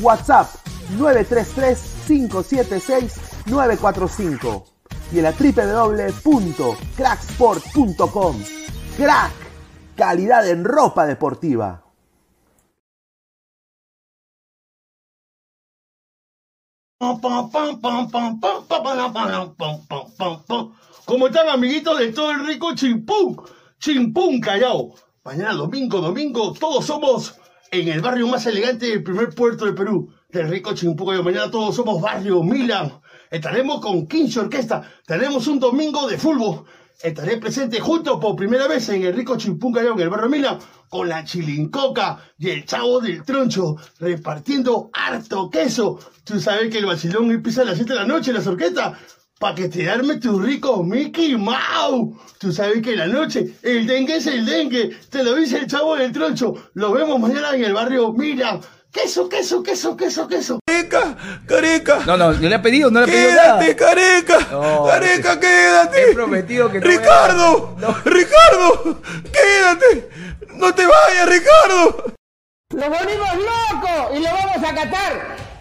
WhatsApp 933-576-945 y en la www.cracksport.com. Crack, calidad en ropa deportiva. ¿Cómo están amiguitos de todo el rico Chimpún? Chimpún Callao. Mañana domingo, domingo, todos somos en el barrio más elegante del primer puerto de Perú, del rico Chimpún Callao. Mañana todos somos barrio Milan. Estaremos con 15 Orquesta. Tenemos un domingo de fútbol. Estaré presente junto por primera vez en el rico Chimpún Callao, en el barrio Milan, con la chilincoca y el chavo del troncho, repartiendo harto queso. Tú sabes que el vacilón empieza a las 7 de la noche, las orquestas, para que te arme tu rico Mickey Mouse. Tú sabes que en la noche el dengue es el dengue, te lo dice el chavo del troncho. Lo vemos mañana en el barrio Milan. Queso, queso, queso, queso, queso. Careca, careca. No, no, no le ha pedido, no le ha pedido nada. Quédate, careca. No, careca, quédate. He prometido que no voy a- Ricardo, No. Ricardo, quédate. No te vayas, Ricardo. ¡Lo volvimos loco y lo vamos a catar!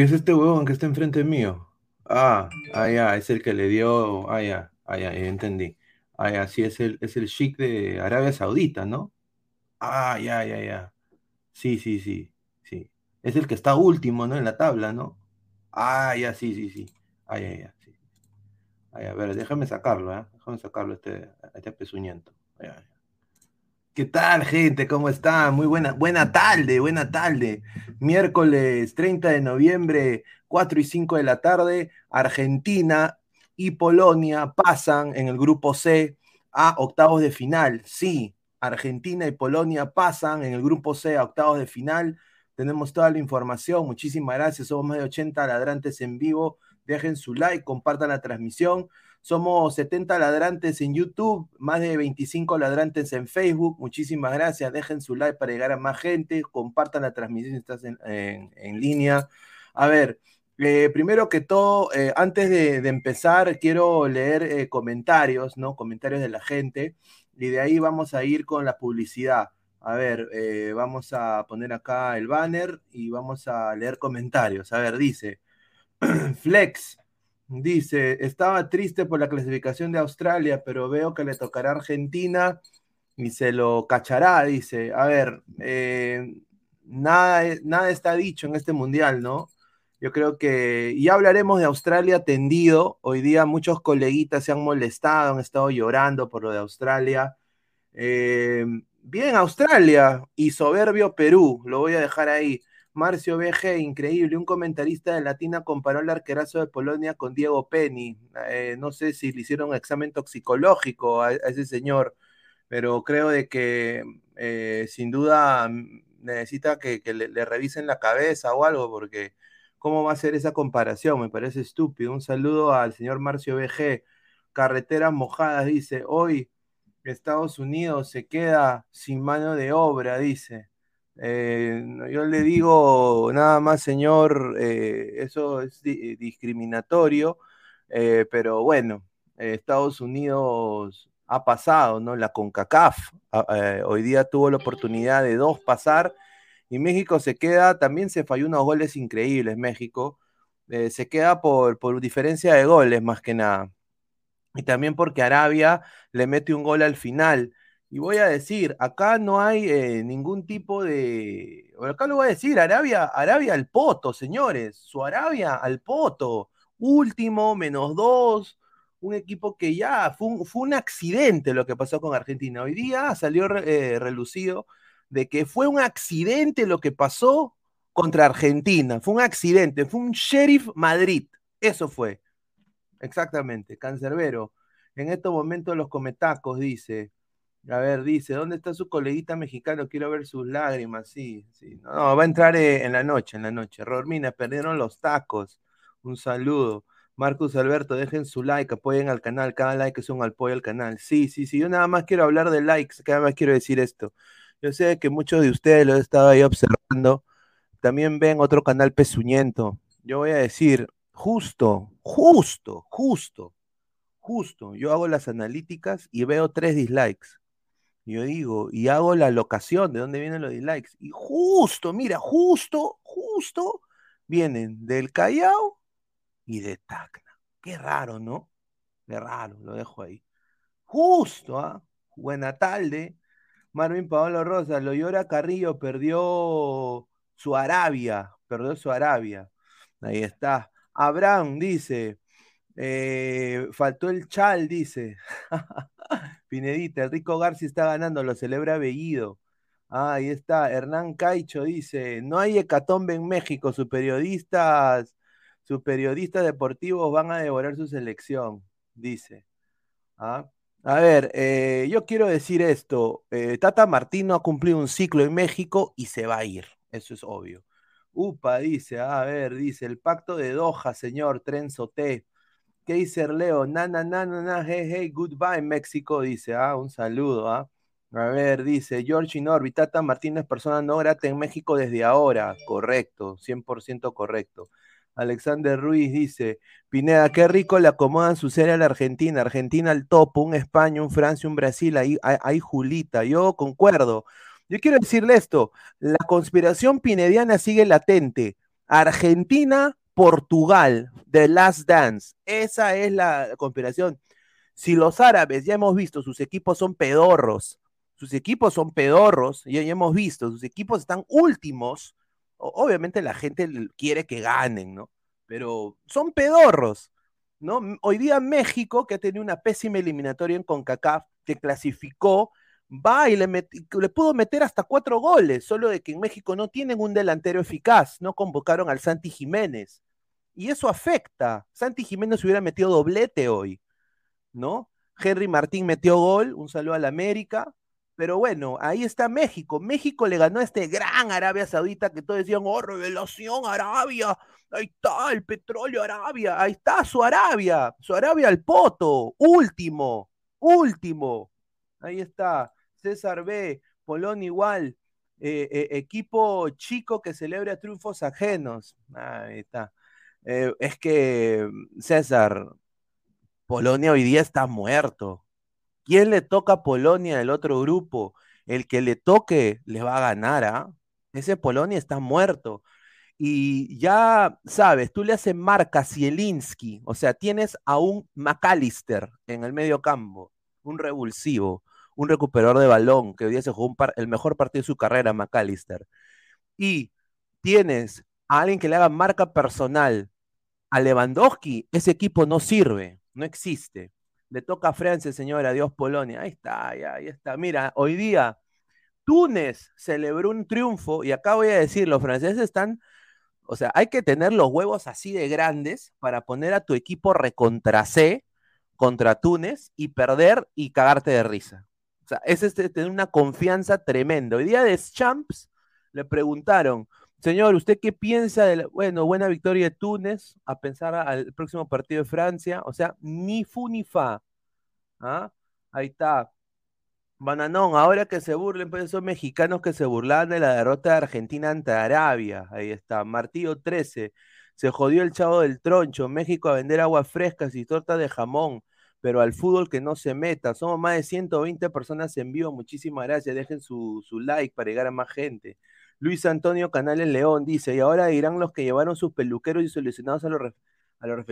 ¿qué es este huevón que está enfrente mío? Ah, ah, ya, es el que le dio. Ah, ya, ah, ya, entendí. Ah, ya, sí, es el, es el chic de Arabia Saudita, ¿no? Ah, ya, ya, ya. Sí, sí, sí, sí. Es el que está último, ¿no? En la tabla, ¿no? Ah, ya, sí, sí, sí. Ah, ya, ya, sí. Ah, ya, a ver, déjame sacarlo, ¿eh? Déjame sacarlo este, este pezuñento. Ah. ¿Qué tal, gente? ¿Cómo están? Muy buena, buena tarde, buena tarde. Miércoles 30 de noviembre, 4 y 5 de la tarde, Argentina y Polonia pasan en el grupo C a octavos de final. Sí, Argentina y Polonia pasan en el grupo C a octavos de final. Tenemos toda la información. Muchísimas gracias. Somos más de 80 ladrantes en vivo. Dejen su like, compartan la transmisión. Somos 70 ladrantes en YouTube, más de 25 ladrantes en Facebook. Muchísimas gracias. Dejen su like para llegar a más gente. Compartan la transmisión si estás en, en- línea. A ver, Eh, primero que todo, eh, antes de, empezar, quiero leer eh, comentarios, ¿no? Comentarios de la gente. Y de ahí vamos a ir con la publicidad. A ver, vamos a poner acá el banner y vamos a leer comentarios. A ver, dice, Flex, dice, estaba triste por la clasificación de Australia, pero veo que le tocará a Argentina y se lo cachará, dice. A ver, eh, nada, es- nada está dicho en este mundial, ¿no? Yo creo que ya hablaremos de Australia tendido. Hoy día muchos coleguitas se han molestado, han estado llorando por lo de Australia. Eh, bien, Australia y soberbio Perú, lo voy a dejar ahí. Marcio BG, increíble. Un comentarista de Latina comparó el arquerazo de Polonia con Diego Penny. Eh, no sé si le hicieron un examen toxicológico a, ese señor, pero creo de que eh, sin duda mm, necesita que, que le, le revisen la cabeza o algo, porque ¿cómo va a ser esa comparación? Me parece estúpido. Un saludo al señor Marcio BG. Carreteras mojadas, dice, hoy Estados Unidos se queda sin mano de obra, dice. Eh, yo le digo nada más, señor, eh, eso es di- discriminatorio, eh, pero bueno, Estados Unidos ha pasado, ¿no? La CONCACAF a- eh, hoy día tuvo la oportunidad de dos pasar y México se queda, también se falló unos goles increíbles, México, se queda por, por diferencia de goles más que nada. Y también porque Arabia le mete un gol al final. Y voy a decir, acá no hay eh, ningún tipo de... acá lo voy a decir, Arabia, Arabia al poto, señores. Su Arabia al poto. Último, menos dos. Un equipo que ya fue un, fue un accidente lo que pasó con Argentina. Hoy día salió eh, relucido de que fue un accidente lo que pasó contra Argentina. Fue un accidente, fue un Sheriff Madrid. Eso fue. Exactamente, Cancerbero. En estos momentos los cometacos, dice. A ver, dice, ¿dónde está su coleguita mexicano? Quiero ver sus lágrimas. Sí, sí. No, no, va a entrar eh, en la noche, en la noche. Romina, perdieron los tacos. Un saludo. Marcus Alberto, dejen su like, apoyen al canal. Cada like es un apoyo al canal. Sí, sí, sí. Yo nada más quiero hablar de likes, cada más quiero decir esto. Yo sé que muchos de ustedes lo he estado ahí observando. También ven otro canal pezuñento. Yo voy a decir, justo, justo, justo, justo. Yo hago las analíticas y veo tres dislikes. Yo digo, y hago la locación de dónde vienen los dislikes. Y justo, mira, justo, justo, vienen del Callao y de Tacna. Qué raro, ¿no? Qué raro, lo dejo ahí. Justo, ¿ah? Buena tarde. Marvin Paolo Rosa, lo llora Carrillo, perdió su Arabia, perdió su Arabia. Ahí está. Abraham dice, eh, faltó el chal, dice. Pinedita, Rico García está ganando, lo celebra Bellido. Ah, ahí está. Hernán Caicho dice, no hay hecatombe en México, sus periodistas, sus periodistas deportivos van a devorar su selección, dice. Ah. A ver, eh, yo quiero decir esto. eh, Tata Martino ha cumplido un ciclo en México y se va a ir. Eso es obvio. Upa, dice, a ver, dice, el pacto de Doha, señor Trenzo T. ¿Qué dice Leo? Na, na, na, na, na, hey, hey, goodbye, México, dice, ah, un saludo, ah. A ver, dice, George Inorbi, Tata Martínez, persona no grata en México desde ahora. Correcto, 100% correcto. Alexander Ruiz dice, Pineda, qué rico le acomodan su serie a la Argentina. Argentina al topo, un España, un Francia, un Brasil, ahí, ahí, ahí Julita. Yo concuerdo. Yo quiero decirle esto, la conspiración pinediana sigue latente. Argentina, Portugal, The Last Dance. Esa es la conspiración. Si los árabes, ya hemos visto, sus equipos son pedorros, sus equipos son pedorros, ya, ya hemos visto, sus equipos están últimos, obviamente la gente quiere que ganen, ¿no? Pero son pedorros, ¿no? Hoy día México, que ha tenido una pésima eliminatoria en CONCACAF, que clasificó, va y le, le pudo meter hasta cuatro goles, solo de que en México no tienen un delantero eficaz, no convocaron al Santi Jiménez. Y eso afecta. Santi Jiménez hubiera metido doblete hoy, ¿no? Henry Martín metió gol, un saludo al América. Pero bueno, ahí está México. México le ganó a este gran Arabia Saudita que todos decían, oh, revelación Arabia, ahí está el petróleo Arabia, ahí está su Arabia, su Arabia al poto, último, último. Ahí está, César B, Polón igual, eh, eh, equipo chico que celebra triunfos ajenos. Ahí está. Eh, es que, César, Polonia hoy día está muerto. ¿Quién le toca a Polonia del otro grupo? El que le toque le va a ganar, ¿ah? Ese Polonia está muerto. Y ya sabes, tú le haces marca Zielinski, o sea, tienes a un McAllister en el medio campo, un revulsivo, un recuperador de balón, que hoy día se jugó el mejor partido de su carrera, McAllister. Y tienes a alguien que le haga marca personal a Lewandowski, ese equipo no sirve, no existe. Le toca a Francia, señor, adiós Polonia. Ahí está, ahí está. Mira, hoy día Túnez celebró un triunfo y acá voy a decir, los franceses están, o sea, hay que tener los huevos así de grandes para poner a tu equipo recontra C contra Túnez y perder y cagarte de risa. Sea, es este, tener una confianza tremenda. Hoy día de Champs le preguntaron, señor, ¿usted qué piensa de la, bueno, buena victoria de Túnez a pensar al próximo partido de Francia? O sea, ni fu ni fa. ¿Ah? Ahí está. Bananón, ahora que se burlen, pues esos mexicanos que se burlaban de la derrota de Argentina ante Arabia. Ahí está. Martillo 13. Se jodió el chavo del troncho. México a vender aguas frescas y tortas de jamón. Pero al fútbol que no se meta. Somos más de 120 personas en vivo. Muchísimas gracias. Dejen su, su like para llegar a más gente. Luis Antonio Canales León dice, y ahora dirán los que llevaron sus peluqueros y solucionados a los, a los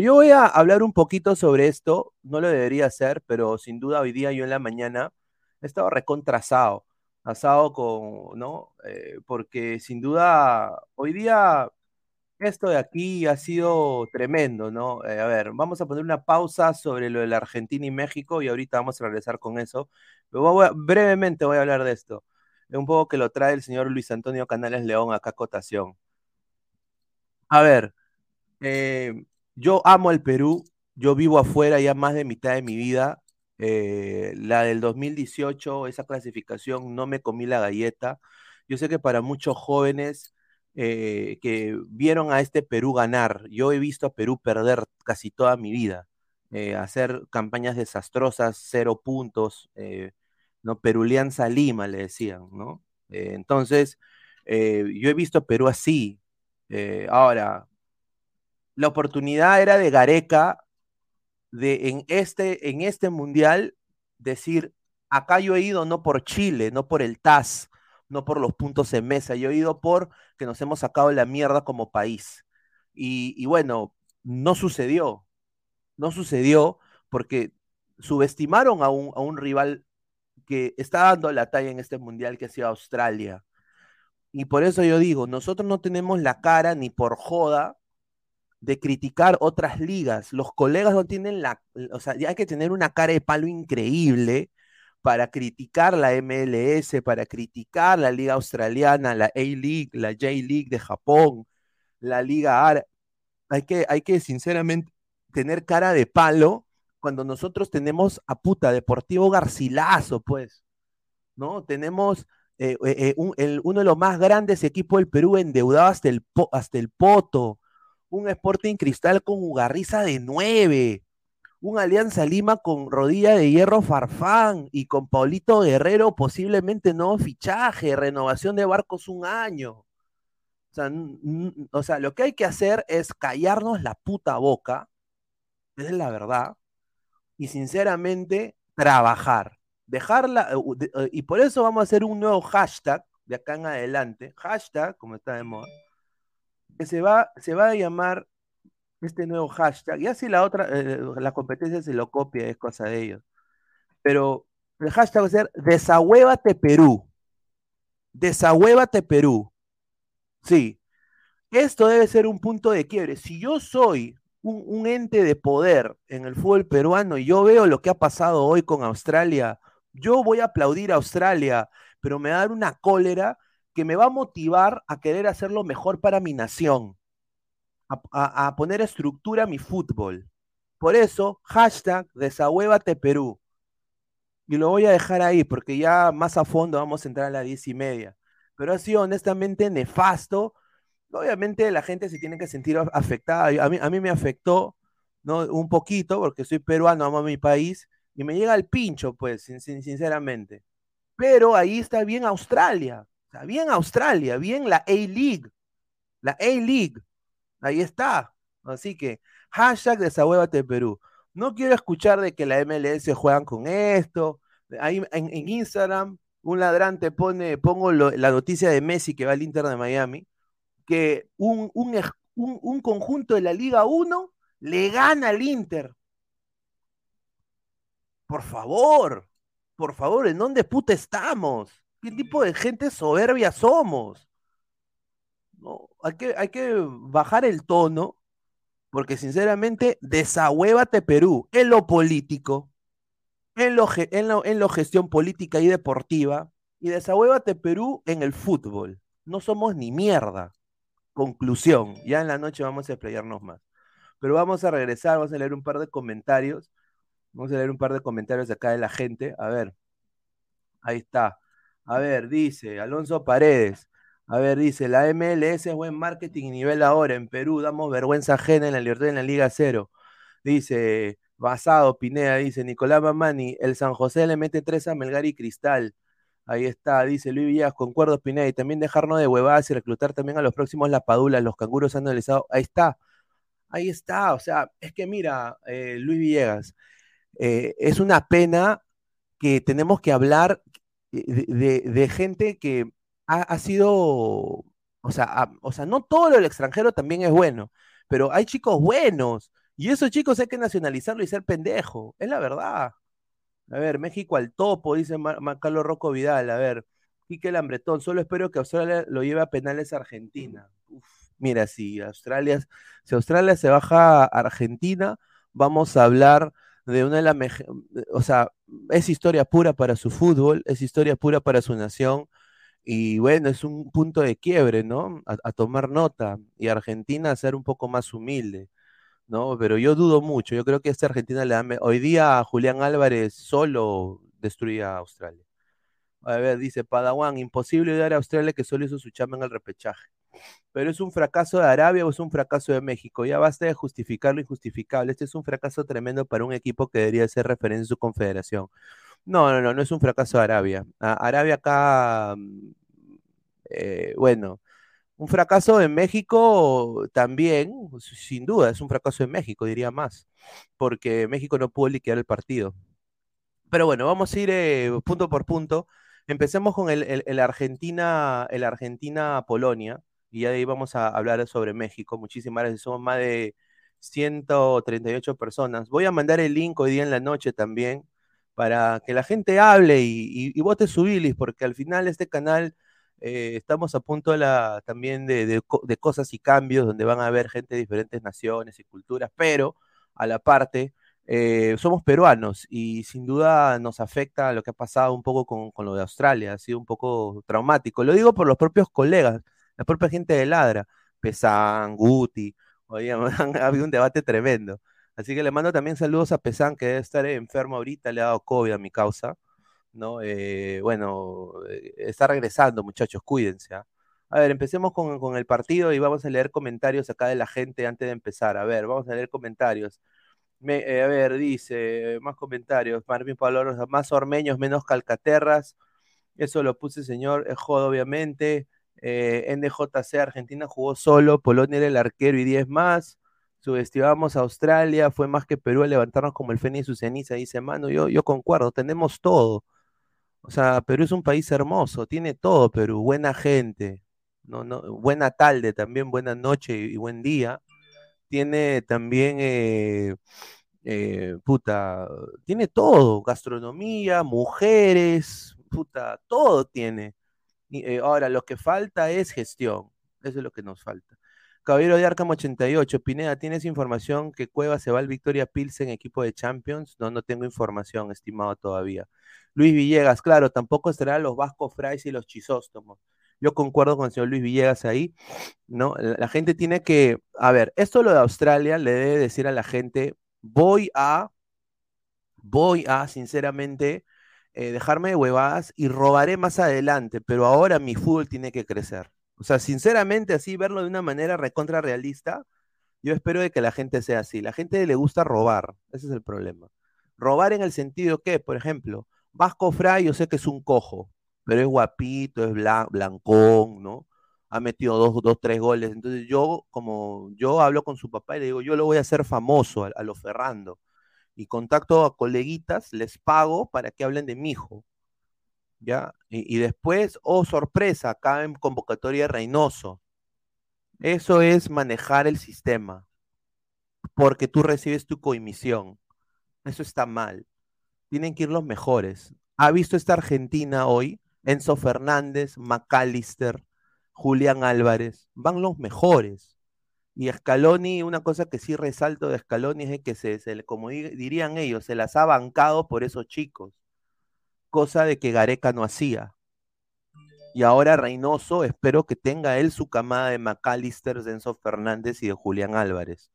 yo voy a hablar un poquito sobre esto, no lo debería hacer, pero sin duda hoy día yo en la mañana he estado recontrasado, asado con, ¿no? Eh, porque sin duda hoy día esto de aquí ha sido tremendo, ¿no? Eh, a ver, vamos a poner una pausa sobre lo de la Argentina y México y ahorita vamos a regresar con eso. Pero brevemente voy a hablar de esto. Un poco que lo trae el señor Luis Antonio Canales León acá a cotación. A ver, eh, yo amo el Perú, yo vivo afuera ya más de mitad de mi vida. Eh, la del 2018, esa clasificación, no me comí la galleta. Yo sé que para muchos jóvenes eh, que vieron a este Perú ganar, yo he visto a Perú perder casi toda mi vida, eh, hacer campañas desastrosas, cero puntos, eh, ¿no? Perulianza Lima, le decían, ¿no? Entonces, yo he visto a Perú así. Ahora, la oportunidad era de Gareca de en este, en este mundial decir, acá yo he ido no por Chile, no por el TAS, no por los puntos en mesa, yo he ido por que nos hemos sacado la mierda como país. Y, y bueno, no sucedió, no sucedió porque subestimaron a un, a un rival que está dando la talla en este mundial que ha sido Australia. Y por eso yo digo, nosotros no tenemos la cara ni por joda de criticar otras ligas. Los colegas no tienen la, o sea, hay que tener una cara de palo increíble para criticar la MLS, para criticar la liga australiana, la A-League, la J-League de Japón, la liga árabe. Hay que, hay que sinceramente tener cara de palo cuando nosotros tenemos a puta Deportivo Garcilaso, pues, ¿no? Tenemos eh, eh, el, uno de los más grandes equipos del Perú endeudado hasta el, hasta el poto, un Sporting Cristal con Ugarriza de 9, un Alianza Lima con rodilla de hierro Farfán y con Paulito Guerrero posiblemente nuevo fichaje, renovación de barcos un año. O sea, o sea, lo que hay que hacer es callarnos la puta boca, esa es la verdad, y sinceramente trabajar, dejarla, y por eso vamos a hacer un nuevo hashtag de acá en adelante, hashtag, como está de moda, que se va, se va a llamar este nuevo hashtag, y así la otra, eh, la competencia se lo copia, es cosa de ellos. Pero el hashtag va a ser desahuévate Perú. Desahuévate Perú. Sí. Esto debe ser un punto de quiebre. Si yo soy un, un, ente de poder en el fútbol peruano y yo veo lo que ha pasado hoy con Australia, yo voy a aplaudir a Australia, pero me va a dar una cólera que me va a motivar a querer hacerlo mejor para mi nación a, poner estructura a mi fútbol. Por eso, hashtag desahuévate Perú. Y lo voy a dejar ahí porque ya más a fondo vamos a entrar a las diez y media. Pero ha sido honestamente nefasto. Obviamente la gente se tiene que sentir afectada. A mí, a mí me afectó ¿no? un poquito porque soy peruano, amo mi país y me llega el pincho, pues, sin, sin, sinceramente. Pero ahí está bien Australia. Sea, bien Australia, bien la A-League. La A-League. Ahí está. Así que, hashtag desahuévate Perú. No quiero escuchar de que la MLS juegan con esto. Ahí en, Instagram, un ladrante pone, pongo la noticia de Messi que va al Inter de Miami, que un, un un- un conjunto de la Liga 1 le gana al Inter. Por favor, por favor, ¿en dónde puta estamos? ¿Qué tipo de gente soberbia somos? No, hay que, hay que bajar el tono, porque sinceramente, desahuévate Perú en lo político, en lo, en lo, gestión política y deportiva, y desahuévate Perú en el fútbol. No somos ni mierda. Conclusión, ya en la noche vamos a explayarnos más. Pero vamos a regresar, vamos a leer un par de comentarios. Vamos a leer un par de comentarios acá de la gente. A ver, ahí está. A ver, dice Alonso Paredes. A ver, dice, la MLS es buen marketing y nivel ahora. En Perú damos vergüenza ajena en la libertad en la Liga Cero. Dice, Basado, Pineda, dice, Nicolás Mamani, el San José le mete tres a Melgar y Cristal. Ahí está, dice Luis Villas, concuerdo, Pineda, y también dejarnos de huevadas y reclutar también a los próximos Lapadulas, los canguros han analizado. Ahí está, ahí está, o sea, es que mira, eh, Luis Villegas, eh, es una pena que tenemos que hablar de- de gente que ha, sido, o sea, o sea, no todo lo del extranjero también es bueno, pero hay chicos buenos, y esos chicos hay que nacionalizarlo y ser pendejo, es la verdad. A ver, México al topo, dice Mar- Carlos Rocco Vidal. A ver, Quique Lambretón, solo espero que Australia lo lleve a penales a Argentina. Mira, si Australia, si Australia se baja a Argentina, vamos a hablar de una de las o sea, es historia pura para su fútbol, es historia pura para su nación, y bueno, es un punto de quiebre, ¿no? A, tomar nota, y Argentina a ser un poco más humilde. ¿no? Pero yo dudo mucho. Yo creo que esta Argentina le da. Hoy día Julián Álvarez solo destruía a Australia. A ver, dice Padawan, imposible odiar a Australia que solo hizo su chamba en el repechaje. Pero es un fracaso de Arabia o es un fracaso de México. Ya basta de justificar lo injustificable. Este es un fracaso tremendo para un equipo que debería ser referencia en su confederación. No, no, no, no es un fracaso de Arabia. Arabia acá, eh, bueno, un fracaso en México también, sin duda, es un fracaso en México, diría más, porque México no pudo liquidar el partido. Pero bueno, vamos a ir eh, punto por punto. Empecemos con el Argentina, el Argentina-Polonia, y ya de ahí vamos a hablar sobre México. Muchísimas gracias, somos más de 138 personas. Voy a mandar el link hoy día en la noche también para que la gente hable y, vote su bilis, porque al final este canal eh, estamos a punto de la, también de, de co- de cosas y cambios donde van a haber gente de diferentes naciones y culturas, pero a la parte eh, somos peruanos y sin duda nos afecta lo que ha pasado un poco con, lo de Australia, ha sido un poco traumático. Lo digo por los propios colegas, la propia gente de Ladra, Pesán, Guti, oye, ha habido un debate tremendo. Así que le mando también saludos a Pesán, que debe estar enfermo ahorita, le ha dado COVID a mi causa. ¿no? Eh, bueno, eh, está regresando, muchachos, cuídense. ¿ah? A ver, empecemos con, con el partido y vamos a leer comentarios acá de la gente antes de empezar. A ver, vamos a leer comentarios. Me- eh, a ver, dice, más comentarios. Marvin Pablo más ormeños, menos calcaterras. Eso lo puse, señor eh, Jodo, obviamente. Eh, NJC Argentina jugó solo, Polonia era el arquero y 10 más. Subestimamos a Australia, fue más que Perú a levantarnos como el fénix y su ceniza, dice Mano. Yo, yo concuerdo, tenemos todo. O sea, Perú es un país hermoso, tiene todo Perú, buena gente, no, no, buena tarde también, buena noche y, buen día. Tiene también, eh, eh, puta, tiene todo, gastronomía, mujeres, puta, todo tiene. Eh, ahora, lo que falta es gestión, eso es lo que nos falta. Caballero de Arkham 88, Pineda, ¿tienes información que Cueva se va al Victoria Pilsen equipo de Champions? No, no tengo información, estimado todavía. Luis Villegas, claro, tampoco estarán los Vasco Frais y los Chisóstomos. Yo concuerdo con el señor Luis Villegas ahí, ¿no? La, la gente tiene que, a ver, esto lo de Australia le debe decir a la gente, voy a, voy a, sinceramente, eh, dejarme de huevadas y robaré más adelante, pero ahora mi fútbol tiene que crecer. O sea, sinceramente, así verlo de una manera recontra realista, yo espero de que la gente sea así. La gente le gusta robar, ese es el problema. Robar en el sentido que, por ejemplo, Vasco Fray, yo sé que es un cojo, pero es guapito, es blan- blancón, ¿no? ha metido dos, dos, tres goles. Entonces yo, como yo hablo con su papá y le digo, yo lo voy a hacer famoso a, a lo Ferrando. Y contacto a coleguitas, les pago para que hablen de mi hijo. ¿Ya? Y, después, oh sorpresa, acá en convocatoria Reynoso. Eso es manejar el sistema. Porque tú recibes tu coimisión. Eso está mal. Tienen que ir los mejores. ¿Ha visto esta Argentina hoy? Enzo Fernández, McAllister, Julián Álvarez. Van los mejores. Y Scaloni, una cosa que sí resalto de Scaloni es que se, se como di- dirían ellos, se las ha bancado por esos chicos. Cosa de que Gareca no hacía. Y ahora Reynoso, espero que tenga él su camada de McAllister, de Enzo Fernández y de Julián Álvarez.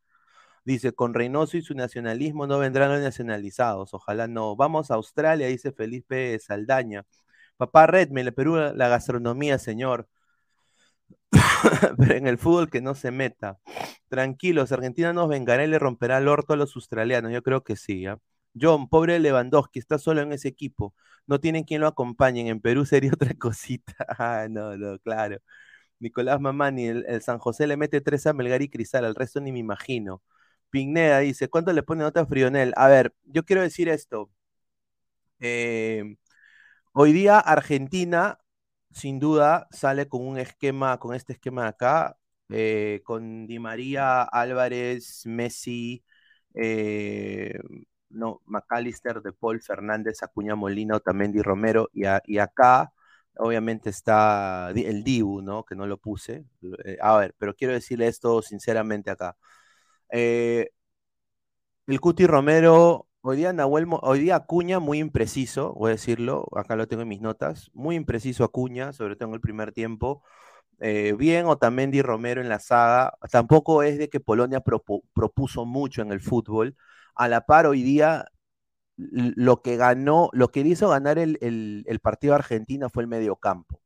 Dice, con Reynoso y su nacionalismo no vendrán los nacionalizados. Ojalá no. Vamos a Australia, dice Felipe Saldaña. Papá Redme, Perú la gastronomía, señor. Pero en el fútbol que no se meta. Tranquilos, Argentina nos vengará y le romperá el orto a los australianos. Yo creo que sí. ¿ah? John, pobre Lewandowski, está solo en ese equipo. No tienen quien lo acompañe. En Perú sería otra cosita. Ah, no, no, claro. Nicolás Mamani, el, San José le mete tres a Melgar y Cristal, al resto ni me imagino. Pigneda dice, ¿cuánto le pone nota a Frionel? A ver, yo quiero decir esto. Eh, hoy día Argentina, sin duda, sale con un esquema, con este esquema de acá, eh, con Di María, Álvarez, Messi, eh, no, McAllister, De Paul, Fernández, Acuña Molina, Otamendi, Romero, y, y acá obviamente está el Dibu, ¿no? Que no lo puse. Eh, a ver, pero quiero decirle esto sinceramente acá. Eh, el Cuti Romero, hoy día Nahuel, hoy día Acuña muy impreciso, voy a decirlo, acá lo tengo en mis notas, muy impreciso Acuña, sobre todo en el primer tiempo. Eh, bien Otamendi Romero en la saga, tampoco es de que Polonia propu- propuso mucho en el fútbol. A la par hoy día lo que ganó, lo que hizo ganar el, el- partido a Argentina fue el mediocampo.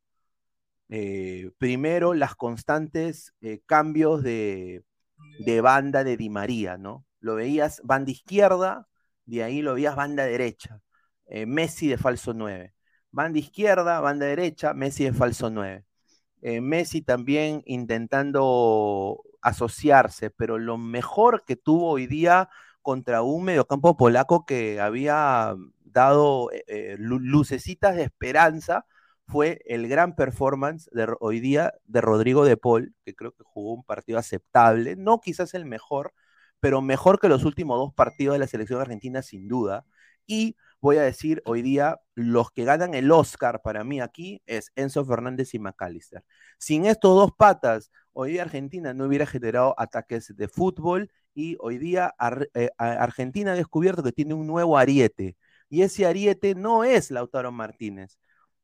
Eh, primero, las constantes eh, cambios de, de banda de Di María, ¿no? Lo veías banda izquierda, de ahí lo veías banda derecha. Eh, Messi de falso 9. Banda izquierda, banda derecha, Messi de falso 9. Eh, Messi también intentando asociarse, pero lo mejor que tuvo hoy día contra un mediocampo polaco que había dado eh, eh, lu- lucecitas de esperanza fue el gran performance de hoy día de Rodrigo de Paul, que creo que jugó un partido aceptable, no quizás el mejor, pero mejor que los últimos dos partidos de la selección argentina sin duda. Y voy a decir hoy día, los que ganan el Oscar para mí aquí es Enzo Fernández y McAllister. Sin estos dos patas, hoy día Argentina no hubiera generado ataques de fútbol y hoy día eh, Argentina ha descubierto que tiene un nuevo ariete. Y ese ariete no es Lautaro Martínez,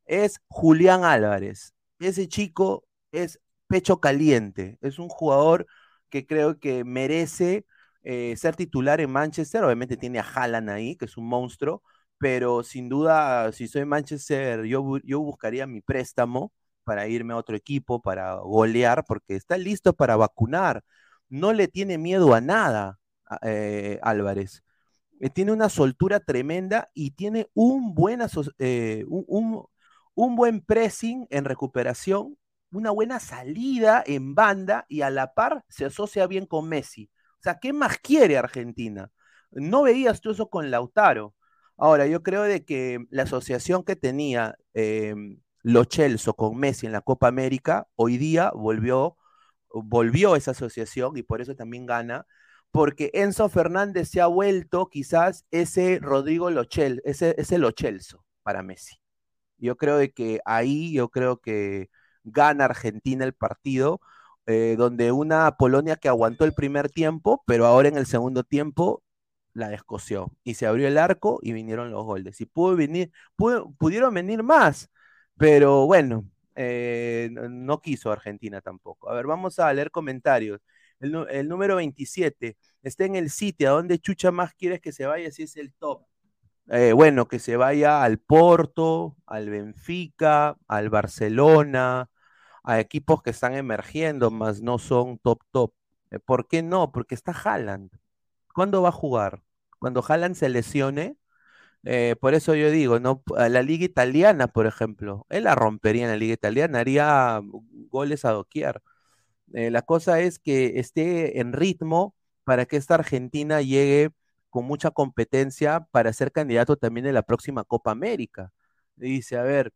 es Julián Álvarez. Ese chico es pecho caliente, es un jugador que creo que merece eh, ser titular en Manchester. Obviamente tiene a Haaland ahí, que es un monstruo, pero sin duda, si soy Manchester, yo, yo buscaría mi préstamo para irme a otro equipo, para golear, porque está listo para vacunar. No le tiene miedo a nada, eh, Álvarez. Eh, tiene una soltura tremenda y tiene un buen, eh, un, un- buen pressing en recuperación, una buena salida en banda y a la par se asocia bien con Messi. O sea, ¿qué más quiere Argentina? No veías tú eso con Lautaro. Ahora, yo creo de que la asociación que tenía eh, Lo con Messi en la Copa América, hoy día volvió, volvió esa asociación y por eso también gana, porque Enzo Fernández se ha vuelto quizás ese Rodrigo Lochel, ese, ese Lo Celso para Messi. Yo creo de que ahí, yo creo que gana Argentina el partido, eh, donde una Polonia que aguantó el primer tiempo, pero ahora en el segundo tiempo la descoció y se abrió el arco y vinieron los goles. Y pudo venir, pudieron venir más, pero bueno, eh, no, quiso Argentina tampoco. A ver, vamos a leer comentarios. El número 27 está en el sitio. ¿A dónde chucha más quieres que se vaya si es el top? Eh, bueno, que se vaya al Porto, al Benfica, al Barcelona, a equipos que están emergiendo, más no son top top. Eh, ¿Por qué no? Porque está Haaland. ¿Cuándo va a jugar? Cuando Haaland se lesione. Eh, por eso yo digo, ¿no? La liga italiana, por ejemplo, él la rompería en la liga italiana, haría goles a doquier. Eh, la cosa es que esté en ritmo para que esta Argentina llegue con mucha competencia para ser candidato también en la próxima Copa América. Dice, a ver,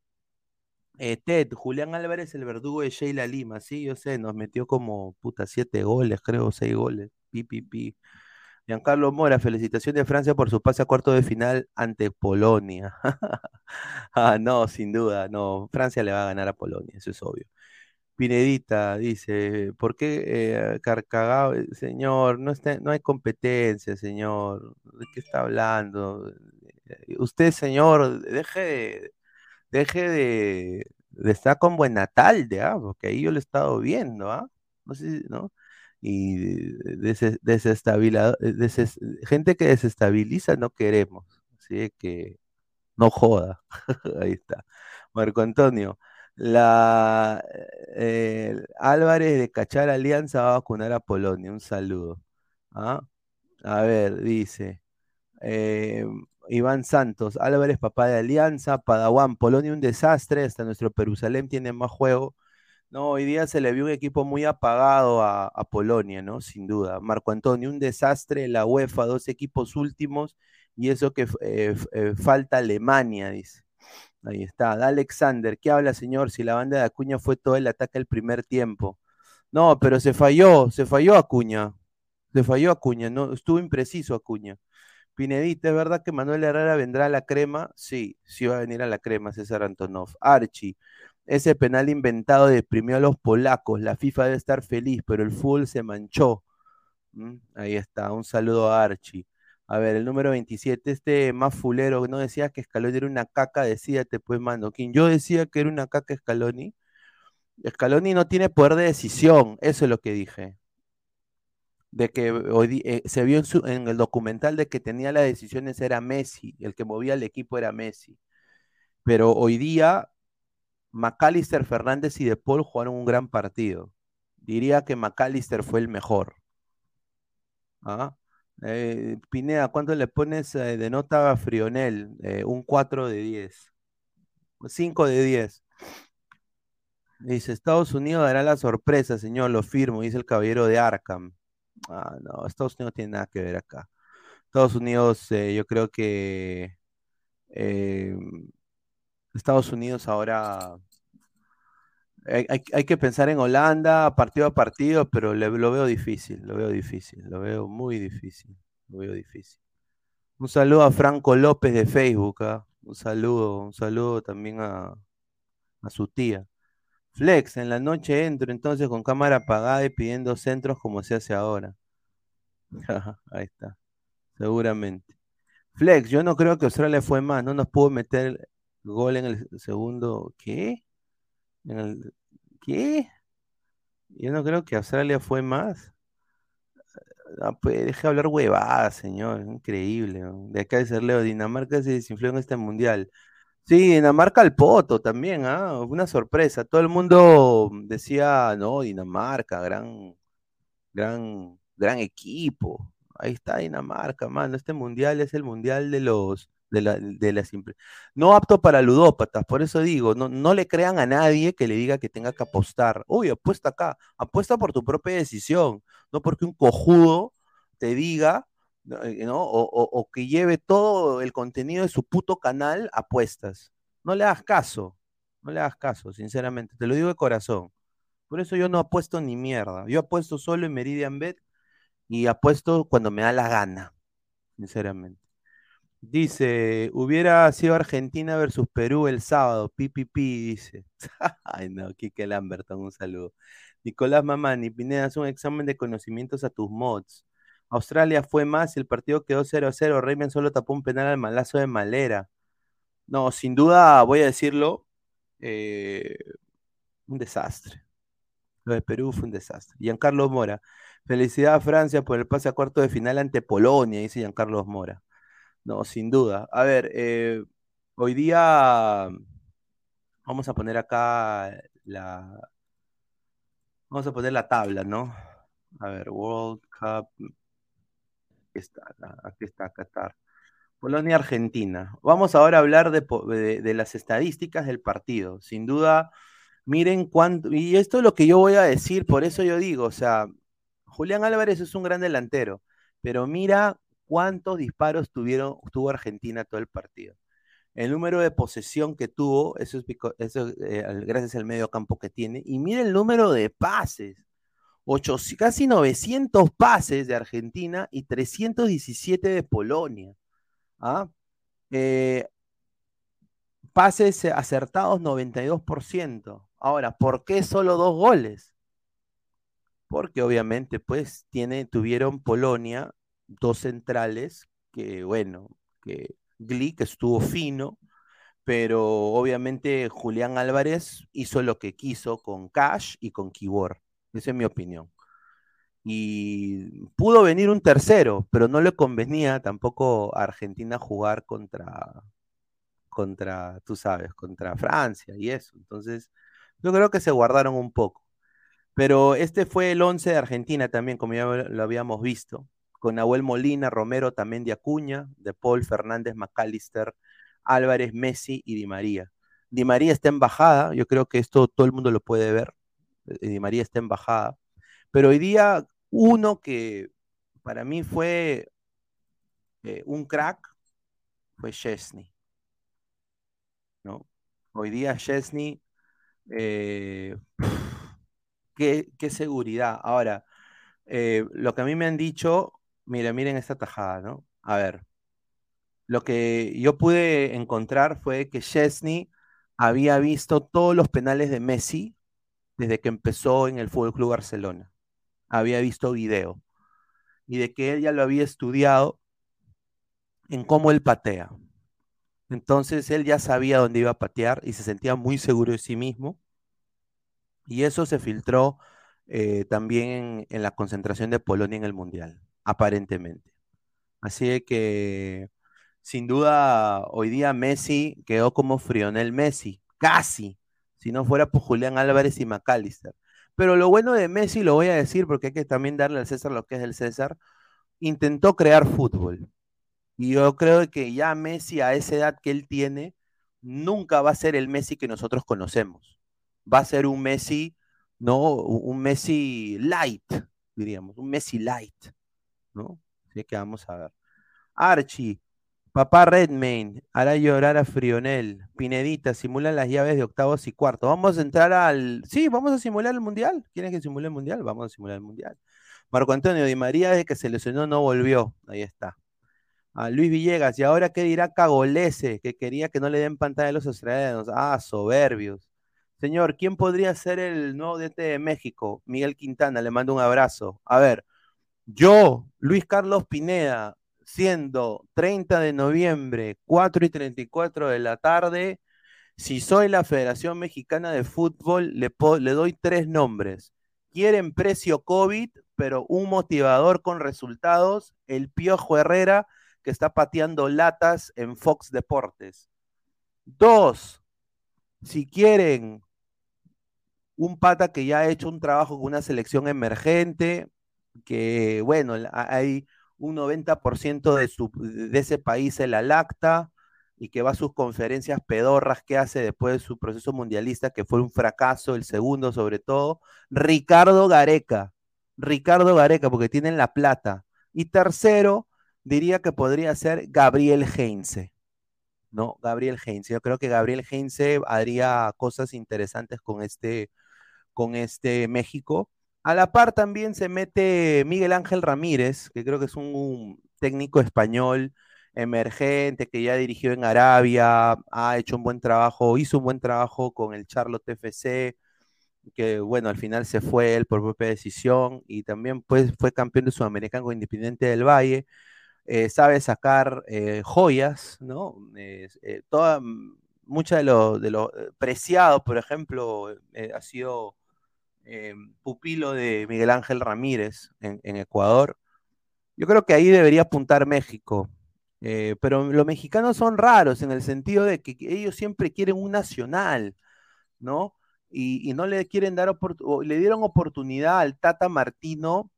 eh, Ted, Julián Álvarez, el verdugo de Sheila Lima, sí, yo sé, nos metió como puta siete goles, creo, seis goles, pi, pi, pi. Giancarlo Mora, felicitación de Francia por su pase a cuarto de final ante Polonia. ah, no, sin duda, no, Francia le va a ganar a Polonia, eso es obvio. Pinedita dice, ¿por qué eh, Carcagao? Eh, Señor, no, está, no hay competencia, señor. ¿De qué está hablando? Eh, Usted, señor, deje de, deje de, de estar con Buenatalde, ¿ah? Porque ahí yo lo he estado viendo, ¿ah? No sé, ¿no? Y des- desestabiliza- deses- gente que desestabiliza no queremos. Así que no joda. Ahí está. Marco Antonio. La eh, Álvarez de Cachar Alianza va a vacunar a Polonia. Un saludo. ¿Ah? A ver, dice. eh, Iván Santos, Álvarez, papá de Alianza, Padawan, Polonia un desastre, hasta nuestro Jerusalén tiene más juego. No, hoy día se le vio un equipo muy apagado a, Polonia, ¿no? Sin duda. Marco Antonio, un desastre, la UEFA, dos equipos últimos, y eso que eh, eh, falta Alemania, dice. Ahí está. Alexander, ¿qué habla, señor? Si la banda de Acuña fue todo el ataque al primer tiempo. No, pero se falló, se falló Acuña. Se falló Acuña, no, estuvo impreciso Acuña. Pinedita, ¿es verdad que Manuel Herrera vendrá a la crema? Sí, sí va a venir a la crema, César Antonov. Archie, ese penal inventado deprimió a los polacos. La FIFA debe estar feliz, pero el fútbol se manchó. ¿Mm? Ahí está, un saludo a Archie. A ver, el número 27, este más fulero, ¿no decías que Scaloni era una caca? Decíate, pues, mano. Quien yo decía que era una caca Scaloni. Scaloni no tiene poder de decisión, eso es lo que dije. De que hoy eh, se vio en el documental de que tenía las decisiones era Messi, el que movía el equipo era Messi. Pero hoy día, McAllister, Fernández y De Paul jugaron un gran partido. Diría que McAllister fue el mejor. ¿Ah? Eh, Pineda, ¿cuánto le pones eh, de nota a Frionel? Eh, un 4 de 10. 5 de 10. Dice, Estados Unidos dará la sorpresa, señor, lo firmo, dice el caballero de Arkham. Ah, no, Estados Unidos no tiene nada que ver acá. Estados Unidos, yo creo que Estados Unidos ahora hay, que pensar en Holanda partido a partido, pero lo veo difícil, lo veo difícil, lo veo muy difícil, lo veo difícil. Un saludo a Franco López de Facebook, ¿ah? Un saludo, un saludo también a, a su tía. Flex, en la noche entro entonces con cámara apagada y pidiendo centros como se hace ahora. Ahí está, seguramente. Flex, yo no creo que Australia fue más, no nos pudo meter gol en el segundo. ¿Qué? ¿Qué? Yo no creo que Australia fue más. Ah, pues de hablar huevadas, señor. Increíble. ¿no? De acá de ser Leo, Dinamarca se desinfló en este mundial. Sí, Dinamarca al poto también, ¿ah? Una sorpresa. Todo el mundo decía, no, Dinamarca, gran, gran, gran equipo. Ahí está Dinamarca, mano. Este mundial es el mundial de los, de la, de las no apto para ludópatas. Por eso digo, no, no le crean a nadie que le diga que tenga que apostar. Uy, apuesta acá. Apuesta por tu propia decisión, no porque un cojudo te diga, eh, ¿no? O, o- que lleve todo el contenido de su puto canal, apuestas. No le hagas caso. No le hagas caso, sinceramente. Te lo digo de corazón. Por eso yo no apuesto ni mierda. Yo apuesto solo en Meridian Bet y apuesto cuando me da la gana, sinceramente. Dice, hubiera sido Argentina versus Perú el sábado, pipipi, dice. Ay, no, Kike Lamberton, un saludo. Nicolás Mamani, Pineda, haz un examen de conocimientos a tus mods. Australia fue más el partido quedó 0 a 0. Raymond solo tapó un penal al malazo de Malera. No, sin duda, voy a decirlo, eh, un desastre. Lo de Perú fue un desastre. Giancarlo Mora. Felicidad a Francia por el pase a cuarto de final ante Polonia, dice Giancarlo Mora. No, sin duda. A ver, eh, hoy día vamos a poner acá la. Vamos a poner la tabla, ¿no? A ver, World Cup. Aquí está, aquí está Qatar. Polonia-Argentina. Vamos ahora a hablar de- de las estadísticas del partido. Sin duda, Miren cuánto, y esto es lo que yo voy a decir, por eso yo digo, o sea, Julián Álvarez es un gran delantero, pero mira cuántos disparos tuvieron, tuvo Argentina todo el partido. El número de posesión que tuvo, eso es, eh, gracias al medio campo que tiene, y mira el número de pases. Ocho- casi 900 pases de Argentina y 317 de Polonia. ¿ah? Eh, pases acertados 92%. Ahora, ¿por qué solo dos goles? Porque obviamente, pues, tiene, tuvieron Polonia dos centrales que, bueno, que Glick estuvo fino, pero obviamente Julián Álvarez hizo lo que quiso con Cash y con Kibor. Esa es mi opinión. Y pudo venir un tercero, pero no le convenía tampoco a Argentina jugar contra, contra, tú sabes, contra Francia y eso. Entonces, yo creo que se guardaron un poco. Pero este fue el 11 de Argentina también, como ya lo habíamos visto, con Nahuel Molina, Romero, también de Acuña, de Paul, Fernández, McAllister, Álvarez, Messi y Di María. Di María está en bajada, yo creo que esto todo el mundo lo puede ver. eh, Di María está en bajada. Pero hoy día, uno que para mí fue eh, un crack fue Chesney. ¿no? Hoy día Chesney, eh, qué, seguridad. Ahora, lo que a mí me han dicho, mira, miren esta tajada, ¿no? A ver, lo que yo pude encontrar fue que Chesney había visto todos los penales de Messi desde que empezó en el Fútbol Club Barcelona. Había visto video y de que él ya lo había estudiado en cómo él patea. Entonces él ya sabía dónde iba a patear y se sentía muy seguro de sí mismo. Y eso se filtró eh, también en, en la concentración de Polonia en el Mundial, aparentemente. Así que, sin duda, hoy día Messi quedó como Frionel Messi, casi, si no fuera por Julián Álvarez y McAllister. Pero lo bueno de Messi, lo voy a decir porque hay que también darle al César lo que es del César, intentó crear fútbol. Y yo creo que ya Messi a esa edad que él tiene, nunca va a ser el Messi que nosotros conocemos. Va a ser un Messi, ¿no? Un Messi light, diríamos, un Messi light, ¿no? Así que vamos a ver. Archie, papá Redmayne, hará llorar a Frionel. Pinedita, simulan las llaves de octavos y cuartos. Vamos a entrar al. Sí, vamos a simular el mundial. ¿Quieren que simule el mundial? Vamos a simular el mundial. Marco Antonio Di María, desde que se lesionó, no volvió. Ahí está. A Luis Villegas, ¿y ahora qué dirá Cagolese? Que quería que no le den pantalla a los australianos. Ah, soberbios. Señor, ¿quién podría ser el nuevo DT de México? Miguel Quintana, le mando un abrazo. A ver, yo, Luis Carlos Pineda, siendo 30 de noviembre, 4 y 34 de la tarde, si soy la Federación Mexicana de Fútbol, le, le doy tres nombres. Quieren precio COVID, pero un motivador con resultados, el Piojo Herrera, que está pateando latas en Fox Deportes. Dos, si quieren un pata que ya ha hecho un trabajo con una selección emergente, que bueno, hay un 90% de, su, de ese país en la lacta y que va a sus conferencias pedorras que hace después de su proceso mundialista, que fue un fracaso, el segundo sobre todo, Ricardo Gareca. Ricardo Gareca, porque tienen la plata. Y tercero, diría que podría ser Gabriel Heinze. ¿No? Gabriel Heinze. Yo creo que Gabriel Heinze haría cosas interesantes con este, con este México. A la par también se mete Miguel Ángel Ramírez, que creo que es un, técnico español emergente que ya dirigió en Arabia, ha hecho un buen trabajo, hizo un buen trabajo con el Charlotte FC, que bueno, al final se fue él por propia decisión y también pues fue campeón de Sudamericano con Independiente del Valle. Eh, sabe sacar eh, joyas, ¿no? Eh, toda, mucha de lo, de lo preciado, por ejemplo, eh, ha sido eh, pupilo de Miguel Ángel Ramírez en, Ecuador. Yo creo que ahí debería apuntar México. Eh, pero los mexicanos son raros en el sentido de que ellos siempre quieren un nacional, ¿no? Y, y no le quieren dar le dieron oportunidad al Tata Martino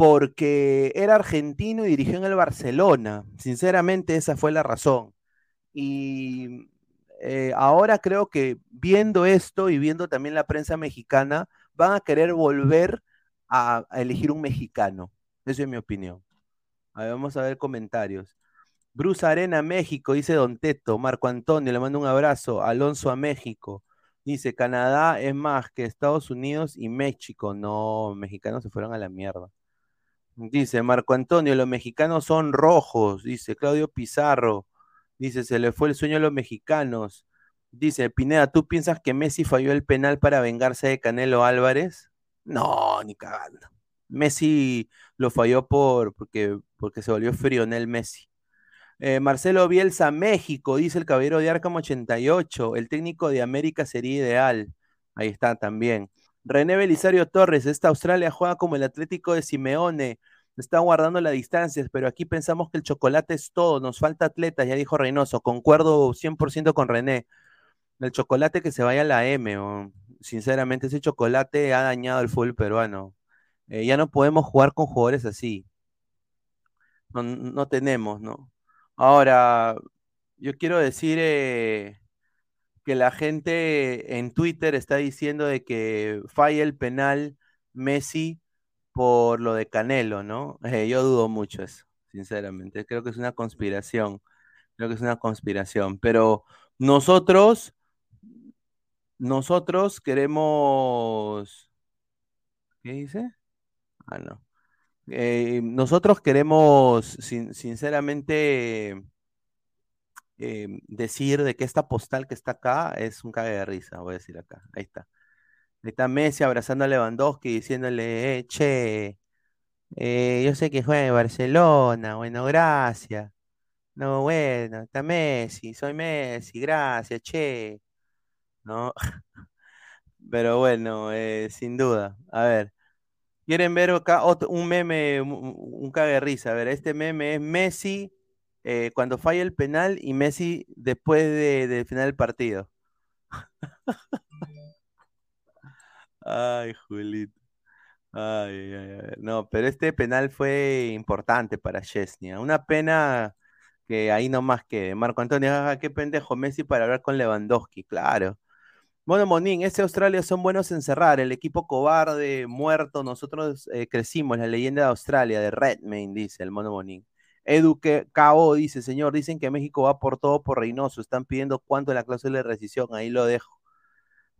porque era argentino y dirigió en el Barcelona. Sinceramente, esa fue la razón. Y eh, ahora creo que viendo esto y viendo también la prensa mexicana, van a querer volver a, elegir un mexicano. Esa es mi opinión. Vamos a ver comentarios. Bruce Arena, México, dice Don Teto. Marco Antonio, le mando un abrazo. Alonso a México. Dice, Canadá es más que Estados Unidos y México. No, mexicanos se fueron a la mierda. Dice Marco Antonio, los mexicanos son rojos. Dice Claudio Pizarro. Dice, se le fue el sueño a los mexicanos. Dice, Pineda, ¿tú piensas que Messi falló el penal para vengarse de Canelo Álvarez? No, ni cagando. Messi lo falló por, porque, porque se volvió frionel Messi. Eh, Marcelo Bielsa, México, dice el caballero de Arkham 88. El técnico de América sería ideal. Ahí está también. René Belisario Torres, esta Australia juega como el Atlético de Simeone. Están guardando las distancias, pero aquí pensamos que el chocolate es todo. Nos falta atletas, ya dijo Reynoso. Concuerdo 100% con René. El chocolate que se vaya a la M. Sinceramente, ese chocolate ha dañado el fútbol peruano. Eh, ya no podemos jugar con jugadores así. No, no tenemos, ¿no? Ahora, yo quiero decir eh, que la gente en Twitter está diciendo de que falla el penal Messi por lo de Canelo, ¿no? Eh, yo dudo mucho eso, sinceramente. Creo que es una conspiración. Creo que es una conspiración. Pero nosotros, nosotros queremos. ¿Qué dice? Ah, no. Eh, nosotros queremos, sin- sinceramente, eh, decir de que esta postal que está acá es un cague de risa, voy a decir acá. Ahí está. Está Messi abrazando a Lewandowski diciéndole, eh, che, eh, yo sé que juega en Barcelona, bueno, gracias. No, bueno, está Messi, soy Messi, gracias, che. ¿No? Pero bueno, eh, sin duda. A ver. ¿Quieren ver acá un meme, un, cague de risa? A ver, este meme es Messi cuando falla el penal y Messi después de, del final del partido. Ay, Julito. Ay, ay, ay. No, pero este penal fue importante para Chesney. Una pena que ahí nomás quede. Marco Antonio, ah, qué pendejo Messi para hablar con Lewandowski, claro. Bueno, Monín, ese Australia son buenos en cerrar. El equipo cobarde, muerto. Nosotros eh, crecimos, la leyenda de Australia, de Redmayne, dice el Mono Monín. Edu que KO dice, señor, dicen que México va por todo por Reynoso. Están pidiendo cuánto en la cláusula de rescisión. Ahí lo dejo.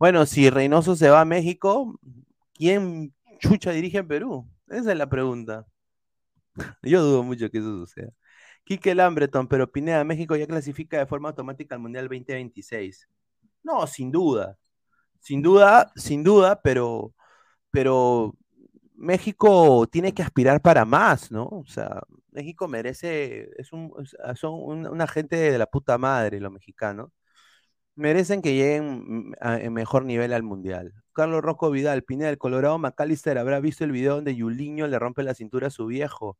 Bueno, si Reynoso se va a México, ¿quién chucha dirige en Perú? Esa es la pregunta. Yo dudo mucho que eso suceda. Quique Lambreton, pero Pineda, México ya clasifica de forma automática al Mundial 2026. No, sin duda. Sin duda, sin duda, pero, pero México tiene que aspirar para más, ¿no? O sea, México merece, es un, son un- una gente de la puta madre, los mexicanos. Merecen que lleguen mm, a- en mejor nivel al Mundial. Carlos Rocco Vidal, Pineda, el Colorado McAllister, ¿habrá visto el video donde Yuliño le rompe la cintura a su viejo?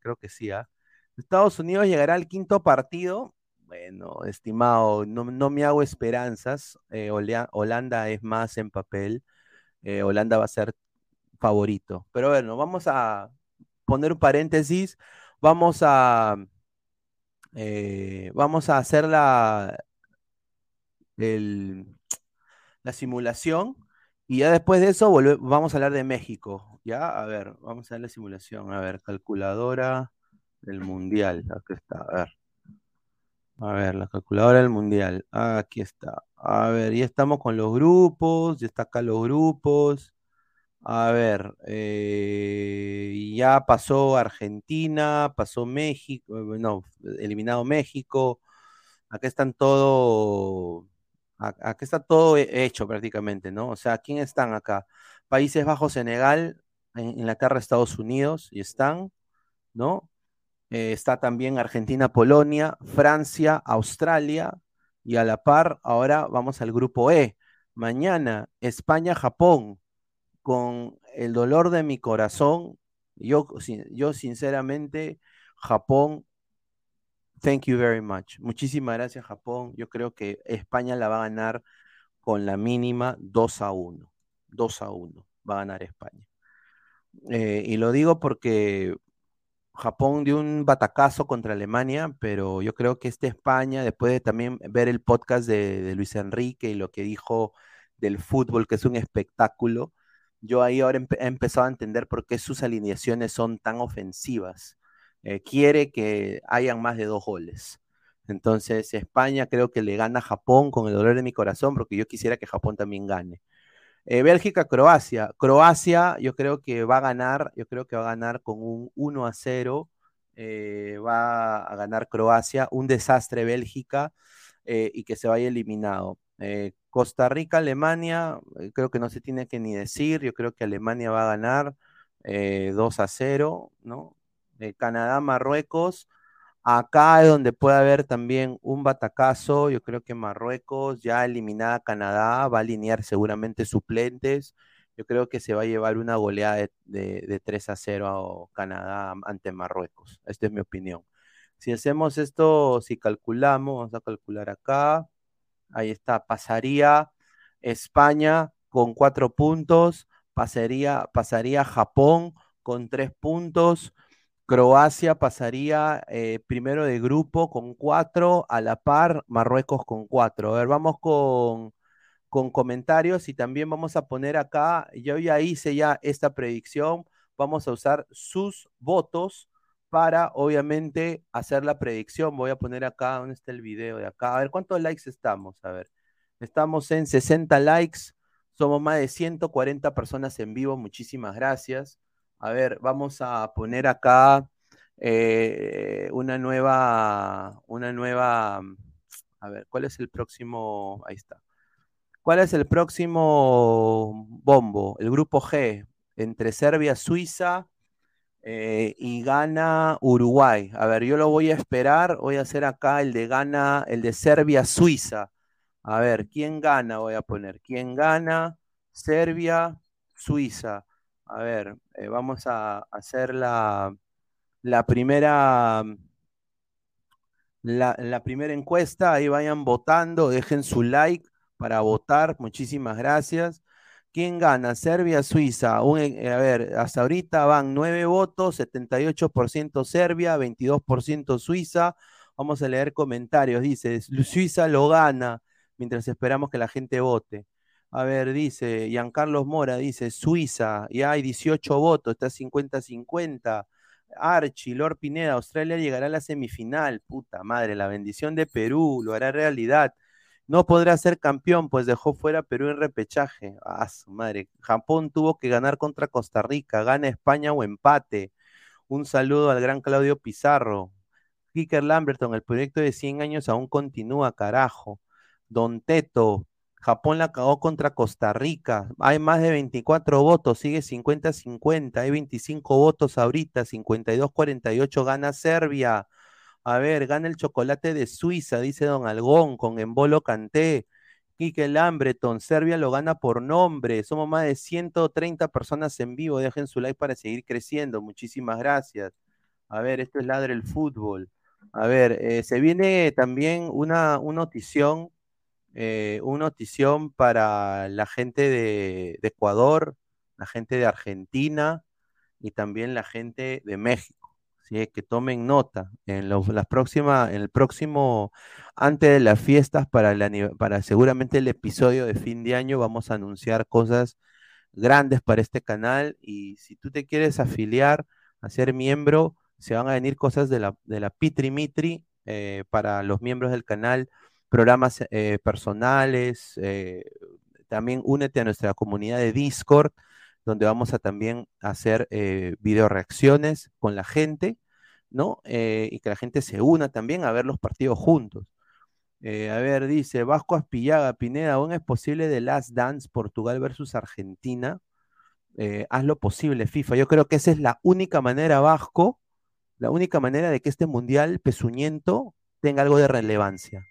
Creo que sí, ¿ah? Estados Unidos llegará al quinto partido. Bueno, estimado, no, no me hago esperanzas. Eh, Holanda es más en papel. Eh, Holanda va a ser favorito. Pero bueno, vamos a poner un paréntesis. Vamos a, eh, vamos a hacer la, el- la simulación y ya después de eso vamos a hablar de México. Ya, a ver, vamos a ver la simulación. A ver, calculadora del mundial. Aquí está, a ver. A ver, la calculadora del mundial. Aquí está. A ver, ya estamos con los grupos, ya está acá los grupos. A ver, eh, ya pasó Argentina, pasó México, eh, no, eliminado México. Acá están todo, acá está todo he- hecho prácticamente, ¿no? O sea, ¿quién están acá? Países Bajos, Senegal, en- Inglaterra, Estados Unidos, y están, ¿no? Eh, está también Argentina, Polonia, Francia, Australia, y a la par, ahora vamos al grupo E. Mañana, España, Japón con el dolor de mi corazón, yo, yo sinceramente, Japón, thank you very much. Muchísimas gracias, Japón. Yo creo que España la va a ganar con la mínima 2 a 1. 2 a 1 va a ganar España. Eh, y lo digo porque, Japón dio un batacazo contra Alemania, pero yo creo que este España, después de también ver el podcast de, de Luis Enrique y lo que dijo del fútbol, que es un espectáculo, yo ahí ahora empe- he empezado a entender por qué sus alineaciones son tan ofensivas. Eh, quiere que hayan más de dos goles. Entonces, España creo que le gana a Japón con el dolor de mi corazón, porque yo quisiera que Japón también gane. Eh, Bélgica, Croacia. Croacia, yo creo que va a ganar, yo creo que va a ganar con un 1 a 0. eh, va a ganar Croacia, un desastre Bélgica y que se vaya eliminado. Costa Rica, Alemania, creo que no se tiene que ni decir, yo creo que Alemania va a ganar eh, 2 a 0, ¿no? Canadá, Marruecos. Acá es donde puede haber también un batacazo. Yo creo que Marruecos, ya eliminada Canadá, va a alinear seguramente suplentes. Yo creo que se va a llevar una goleada de, de, de 3 a 0 a Canadá ante Marruecos. Esta es mi opinión. Si hacemos esto, si calculamos, vamos a calcular acá. Ahí está, pasaría España con cuatro puntos, pasaría, pasaría Japón con tres puntos. Croacia pasaría eh, primero de grupo con cuatro, a la par Marruecos con cuatro. A ver, vamos con, con comentarios y también vamos a poner acá, yo ya hice ya esta predicción, vamos a usar sus votos para obviamente hacer la predicción. Voy a poner acá, ¿dónde está el video de acá? A ver, ¿cuántos likes estamos? A ver, estamos en 60 likes, somos más de 140 personas en vivo, muchísimas gracias. A ver, vamos a poner acá eh, una nueva, una nueva, a ver, ¿cuál es el próximo? Ahí está. ¿Cuál es el próximo bombo? El grupo G, entre Serbia, Suiza eh, y Ghana, Uruguay. A ver, yo lo voy a esperar, voy a hacer acá el de Ghana, el de Serbia, Suiza. A ver, ¿quién gana? Voy a poner, ¿quién gana? Serbia, Suiza. A ver, eh, vamos a hacer la, primera, la, la primera encuesta. Ahí vayan votando, dejen su like para votar. Muchísimas gracias. ¿Quién gana? Serbia, Suiza. Eh, a ver, hasta ahorita van nueve votos, 78% Serbia, 22% Suiza. Vamos a leer comentarios. Dice, Suiza lo gana mientras esperamos que la gente vote. A ver, dice Giancarlos Mora, dice Suiza, y hay 18 votos, está 50-50. Archie, Lord Pineda, Australia llegará a la semifinal. Puta madre, la bendición de Perú lo hará realidad. No podrá ser campeón, pues dejó fuera Perú en repechaje. Ah, su madre. Japón tuvo que ganar contra Costa Rica, gana España o empate. Un saludo al gran Claudio Pizarro. Kicker Lamberton, el proyecto de 100 años aún continúa, carajo. Don Teto, Japón la cagó contra Costa Rica. Hay más de 24 votos, sigue 50-50. Hay 25 votos ahorita, 52-48 gana Serbia. A ver, gana el chocolate de Suiza, dice Don Algón, con Embolo Canté. Quique Lambreton, Serbia lo gana por nombre. Somos más de 130 personas en vivo. Dejen su like para seguir creciendo. Muchísimas gracias. A ver, esto es Ladre el Fútbol. A ver, eh, se viene también una, una notición eh, una notición para la gente de, Ecuador, la gente de Argentina y también la gente de México. ¿sí? Que tomen nota. En, las en el próximo, antes de las fiestas, para, para seguramente el episodio de fin de año, vamos a anunciar cosas grandes para este canal. Y si tú te quieres afiliar a ser miembro, se van a venir cosas de la, de la Pitri Mitri eh, para los miembros del canal programas eh, personales, eh, también únete a nuestra comunidad de Discord, donde vamos a también hacer eh, video reacciones con la gente, ¿no? y que la gente se una también a ver los partidos juntos. a ver, dice Vasco Aspillaga, Pineda, aún es posible de Last Dance, Portugal versus Argentina. haz lo posible, FIFA. Yo creo que esa es la única manera, Vasco, la única manera de que este mundial pesuñento tenga algo de relevancia.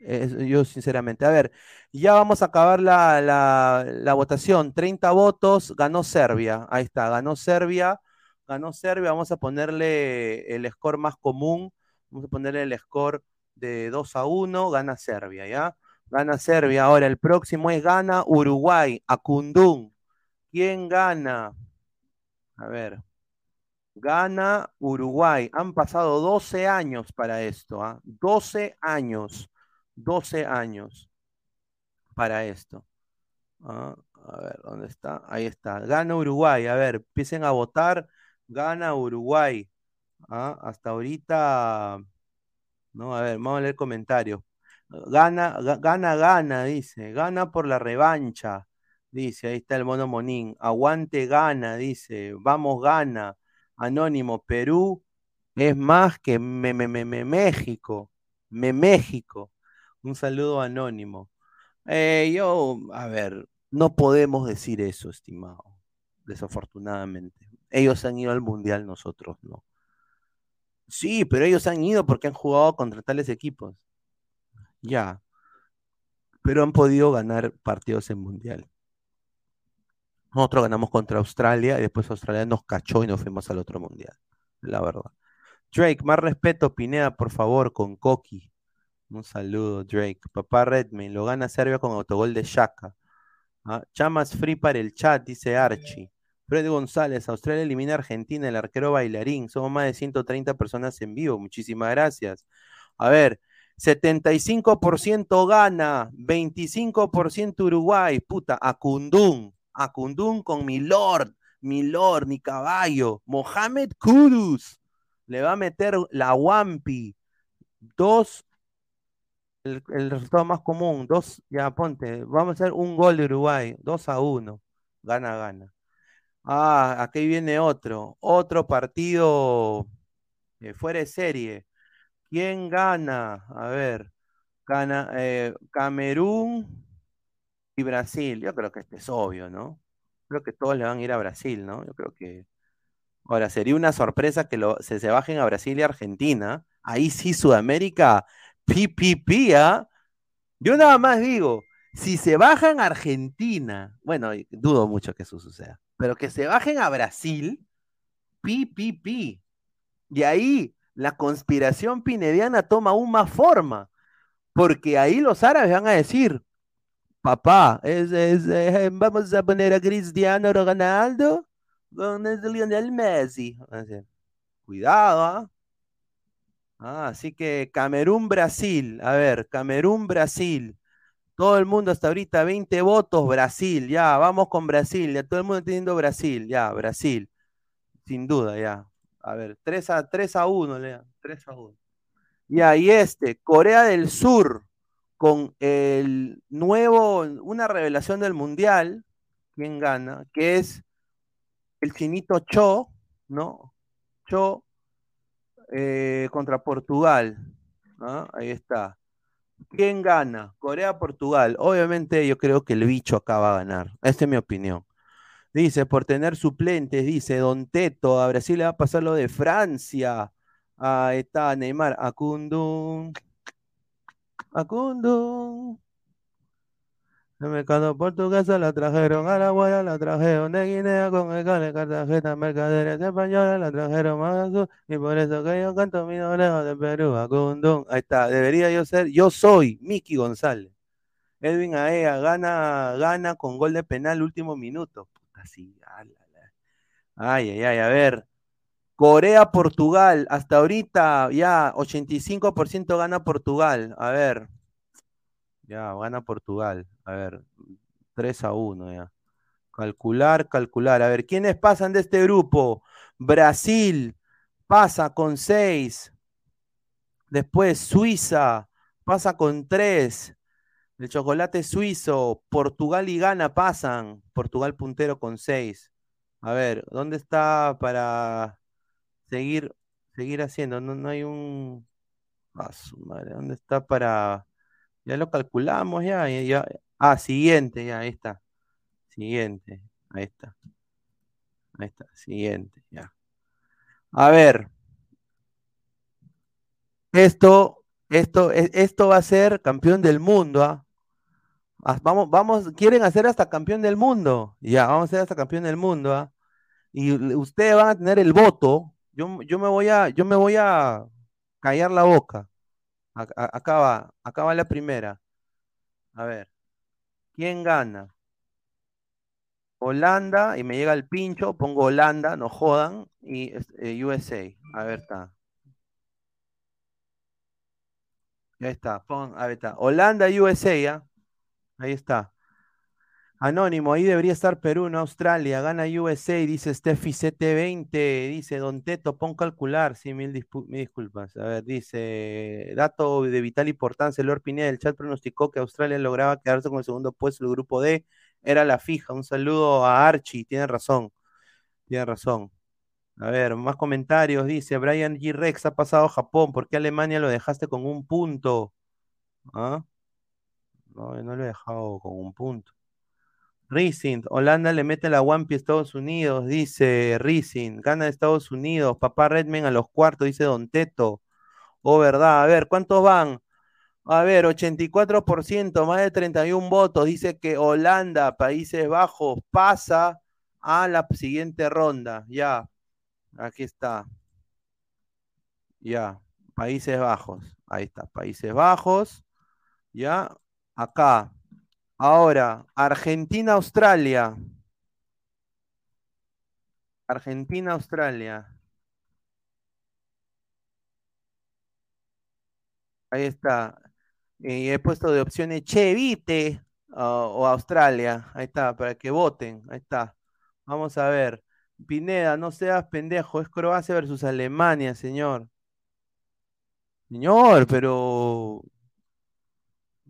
Yo sinceramente, a ver, ya vamos a acabar la, la, votación. 30 votos, ganó Serbia. Ahí está, ganó Serbia, ganó Serbia. Vamos a ponerle el score más común. Vamos a ponerle el score de 2 a 1, gana Serbia, ¿ya? Gana Serbia. Ahora el próximo es gana Uruguay, Acundún. ¿Quién gana? A ver. Gana Uruguay. Han pasado 12 años para esto, ¿ah? 12 años. 12 años para esto. Ah, a ver, ¿dónde está? Ahí está. Gana Uruguay. A ver, empiecen a votar. Gana Uruguay. Ah, hasta ahorita. No, a ver, vamos a leer comentarios. Gana, ga- gana, gana, dice. Gana por la revancha. Dice, ahí está el mono Monín. Aguante, gana, dice. Vamos, gana. Anónimo, Perú es más que me, me- me- me- México. Me México. Un saludo anónimo. Eh, yo, a ver, no podemos decir eso, estimado. Desafortunadamente. Ellos han ido al mundial, nosotros no. Sí, pero ellos han ido porque han jugado contra tales equipos. Ya. Pero han podido ganar partidos en mundial. Nosotros ganamos contra Australia y después Australia nos cachó y nos fuimos al otro mundial. La verdad. Drake, más respeto, Pineda, por favor, con Coqui. Un saludo, Drake. Papá Redmayne, lo gana Serbia con autogol de Shaka. Ah, Chamas free para el chat, dice Archie. Fred González, Australia elimina Argentina, el arquero bailarín. Somos más de 130 personas en vivo. Muchísimas gracias. A ver, 75% gana, 25% Uruguay. Puta, Acundún, Acundún con mi lord, mi lord, mi caballo. Mohamed Kudus le va a meter la Wampi. Dos, el, resultado más común, dos, ya ponte, vamos a hacer un gol de Uruguay, 2 a 1. Gana, gana. Ah, aquí viene otro, otro partido eh, fuera de serie. ¿Quién gana? A ver, gana eh, Camerún y Brasil. Yo creo que este es obvio, ¿no? Creo que todos le van a ir a Brasil, ¿no? Yo creo que. Ahora, sería una sorpresa que se, se bajen a Brasil y Argentina. Ahí sí, Sudamérica, PPP, ¿ah? Yo nada más digo, si se bajan a Argentina, bueno, dudo mucho que eso suceda, pero que se bajen a Brasil, PPP. Y ahí la conspiración pinediana toma aún más forma, porque ahí los árabes van a decir, papá, vamos a poner a Cristiano Ronaldo con el Lionel Messi. Cuidado, ¿ah? Ah, así que Camerún-Brasil, a ver, Camerún-Brasil. Todo el mundo hasta ahorita, 20 votos, Brasil, ya, vamos con Brasil, ya todo el mundo teniendo Brasil, ya, Brasil, sin duda, ya. A ver, 3 a, 3 a 1, lea, 3 a 1. Ya, y este, Corea del Sur, con el nuevo, una revelación del Mundial, ¿quién gana? Que es el chinito Cho, ¿no? Cho eh, contra Portugal. ¿ah? Ahí está. ¿Quién gana? Corea-Portugal. Obviamente yo creo que el bicho acá va a ganar. Esta es mi opinión. Dice, por tener suplentes, dice Don Teto, a Brasil le va a pasar lo de Francia. Ahí está Neymar, Acundum. Acundum. El mercado portuguesa la trajeron a la guaya, la trajeron de Guinea con el cale, Cartagena, mercaderes españolas, la trajeron más sur, y por eso que yo canto mi oreja de Perú, Acundum. Ahí está, debería yo ser, yo soy Miki González. Edwin Aea gana, gana con gol de penal último minuto. Puta. Ay, ay, ay, a ver. Corea, Portugal, hasta ahorita ya 85% gana Portugal. A ver. Ya, gana Portugal. A ver, 3 a 1 ya. Calcular, calcular. A ver, ¿quiénes pasan de este grupo? Brasil pasa con 6. Después Suiza pasa con 3. El chocolate suizo, Portugal y Ghana pasan. Portugal puntero con 6. A ver, ¿dónde está para seguir, seguir haciendo? No, no hay un. Ah, su madre, ¿dónde está para.? Ya lo calculamos, ya, ya, ya. Ah, siguiente, ya, ahí está. Siguiente, ahí está. Ahí está, siguiente, ya. A ver. Esto, esto, e- esto va a ser campeón del mundo, ¿ah? Ah, Vamos, vamos, quieren hacer hasta campeón del mundo. Ya, vamos a hacer hasta campeón del mundo, ¿ah? Y ustedes van a tener el voto. Yo, yo me voy a, yo me voy a callar la boca. A- a- Acá va, acá va la primera. A ver, ¿quién gana? Holanda y me llega el pincho, pongo Holanda, no jodan, y eh, USA. A ver, está. Ahí está, pon, ahí está. Holanda, USA, ¿ya? Ahí está. Anónimo, ahí debería estar Perú, no Australia. Gana USA, dice Steffi CT20. Dice Don Teto, pon calcular. Sí, mil, disculpas. A ver, dice dato de vital importancia. Lord Pineda del chat pronosticó que Australia lograba quedarse con el segundo puesto del grupo D. Era la fija. Un saludo a Archie. Tiene razón. Tiene razón. A ver, más comentarios. Dice Brian G. Rex ha pasado a Japón. ¿Por qué Alemania lo dejaste con un punto? ¿Ah? No, no lo he dejado con un punto. Rising, Holanda le mete la Wampi a Estados Unidos, dice Rising, gana Estados Unidos, papá Redman a los cuartos, dice Don Teto. Oh, verdad, a ver, ¿cuántos van? A ver, 84%, más de 31 votos, dice que Holanda, Países Bajos, pasa a la siguiente ronda. Ya, aquí está. Ya, Países Bajos, ahí está, Países Bajos. Ya, acá. Ahora, Argentina-Australia. Argentina-Australia. Ahí está. Y he puesto de opciones Chevite o, o Australia. Ahí está, para que voten. Ahí está. Vamos a ver. Pineda, no seas pendejo. Es Croacia versus Alemania, señor. Señor, pero.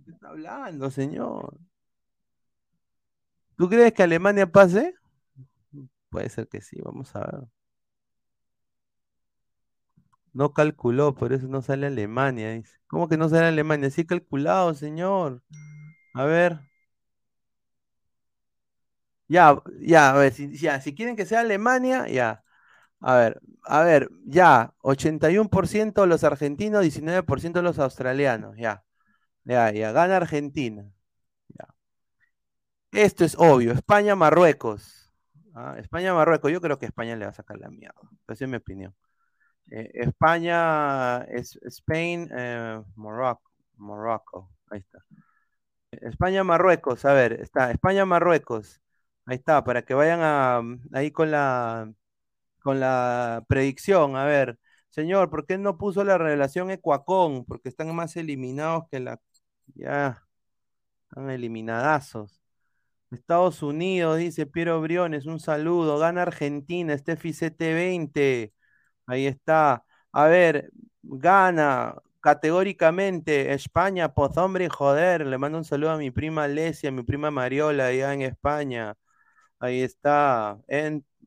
¿Qué está hablando, señor? ¿Tú crees que Alemania pase? Puede ser que sí, vamos a ver. No calculó, por eso no sale Alemania. ¿Cómo que no sale Alemania? Sí calculado, señor. A ver. Ya, ya, a ver, si, ya, si quieren que sea Alemania, ya. A ver, a ver, ya, 81% los argentinos, 19% los australianos, ya. Ya, ya, gana Argentina. Esto es obvio, España-Marruecos. Ah, España-Marruecos, yo creo que España le va a sacar la mierda. Esa es mi opinión. Eh, España, es, Spain, eh, Morocco, Morocco, ahí está. España-Marruecos, a ver, está, España-Marruecos, ahí está, para que vayan a, ahí con la, con la predicción, a ver, señor, ¿por qué no puso la revelación Ecuacón? Porque están más eliminados que la, ya, están eliminadazos. Estados Unidos, dice Piero Briones, un saludo, gana Argentina, Steffi CT20. Ahí está. A ver, gana categóricamente España, pues hombre, joder. Le mando un saludo a mi prima Lesia, a mi prima Mariola, allá en España. Ahí está.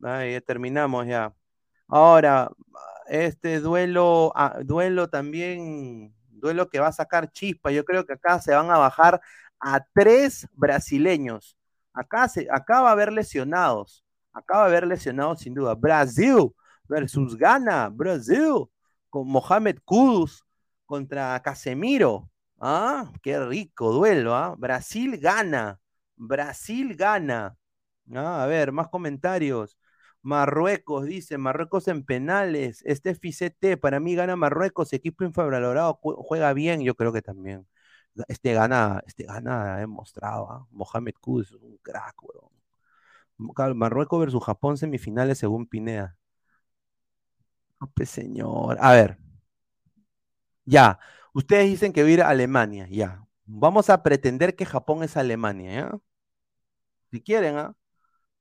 Ahí terminamos ya. Ahora, este duelo, ah, duelo también, duelo que va a sacar chispa. Yo creo que acá se van a bajar a tres brasileños. Acá, se, acá va a haber lesionados. Acá va a haber lesionados sin duda. Brasil versus Ghana, Brasil, con Mohamed Kudus contra Casemiro. Ah, qué rico duelo, ¿ah? Brasil gana, Brasil gana. Ah, a ver, más comentarios. Marruecos, dice, Marruecos en penales. Este FICT, para mí gana Marruecos, equipo infravalorado, juega bien, yo creo que también. Este gana, este gana, ha demostrado, ¿ah? Mohamed Kudus es un crack, weón. Marruecos versus Japón semifinales según Pineda. No, pues señor. A ver. Ya. Ustedes dicen que a ir a Alemania. Ya. Vamos a pretender que Japón es Alemania, ¿ya? Si quieren, ¿ah?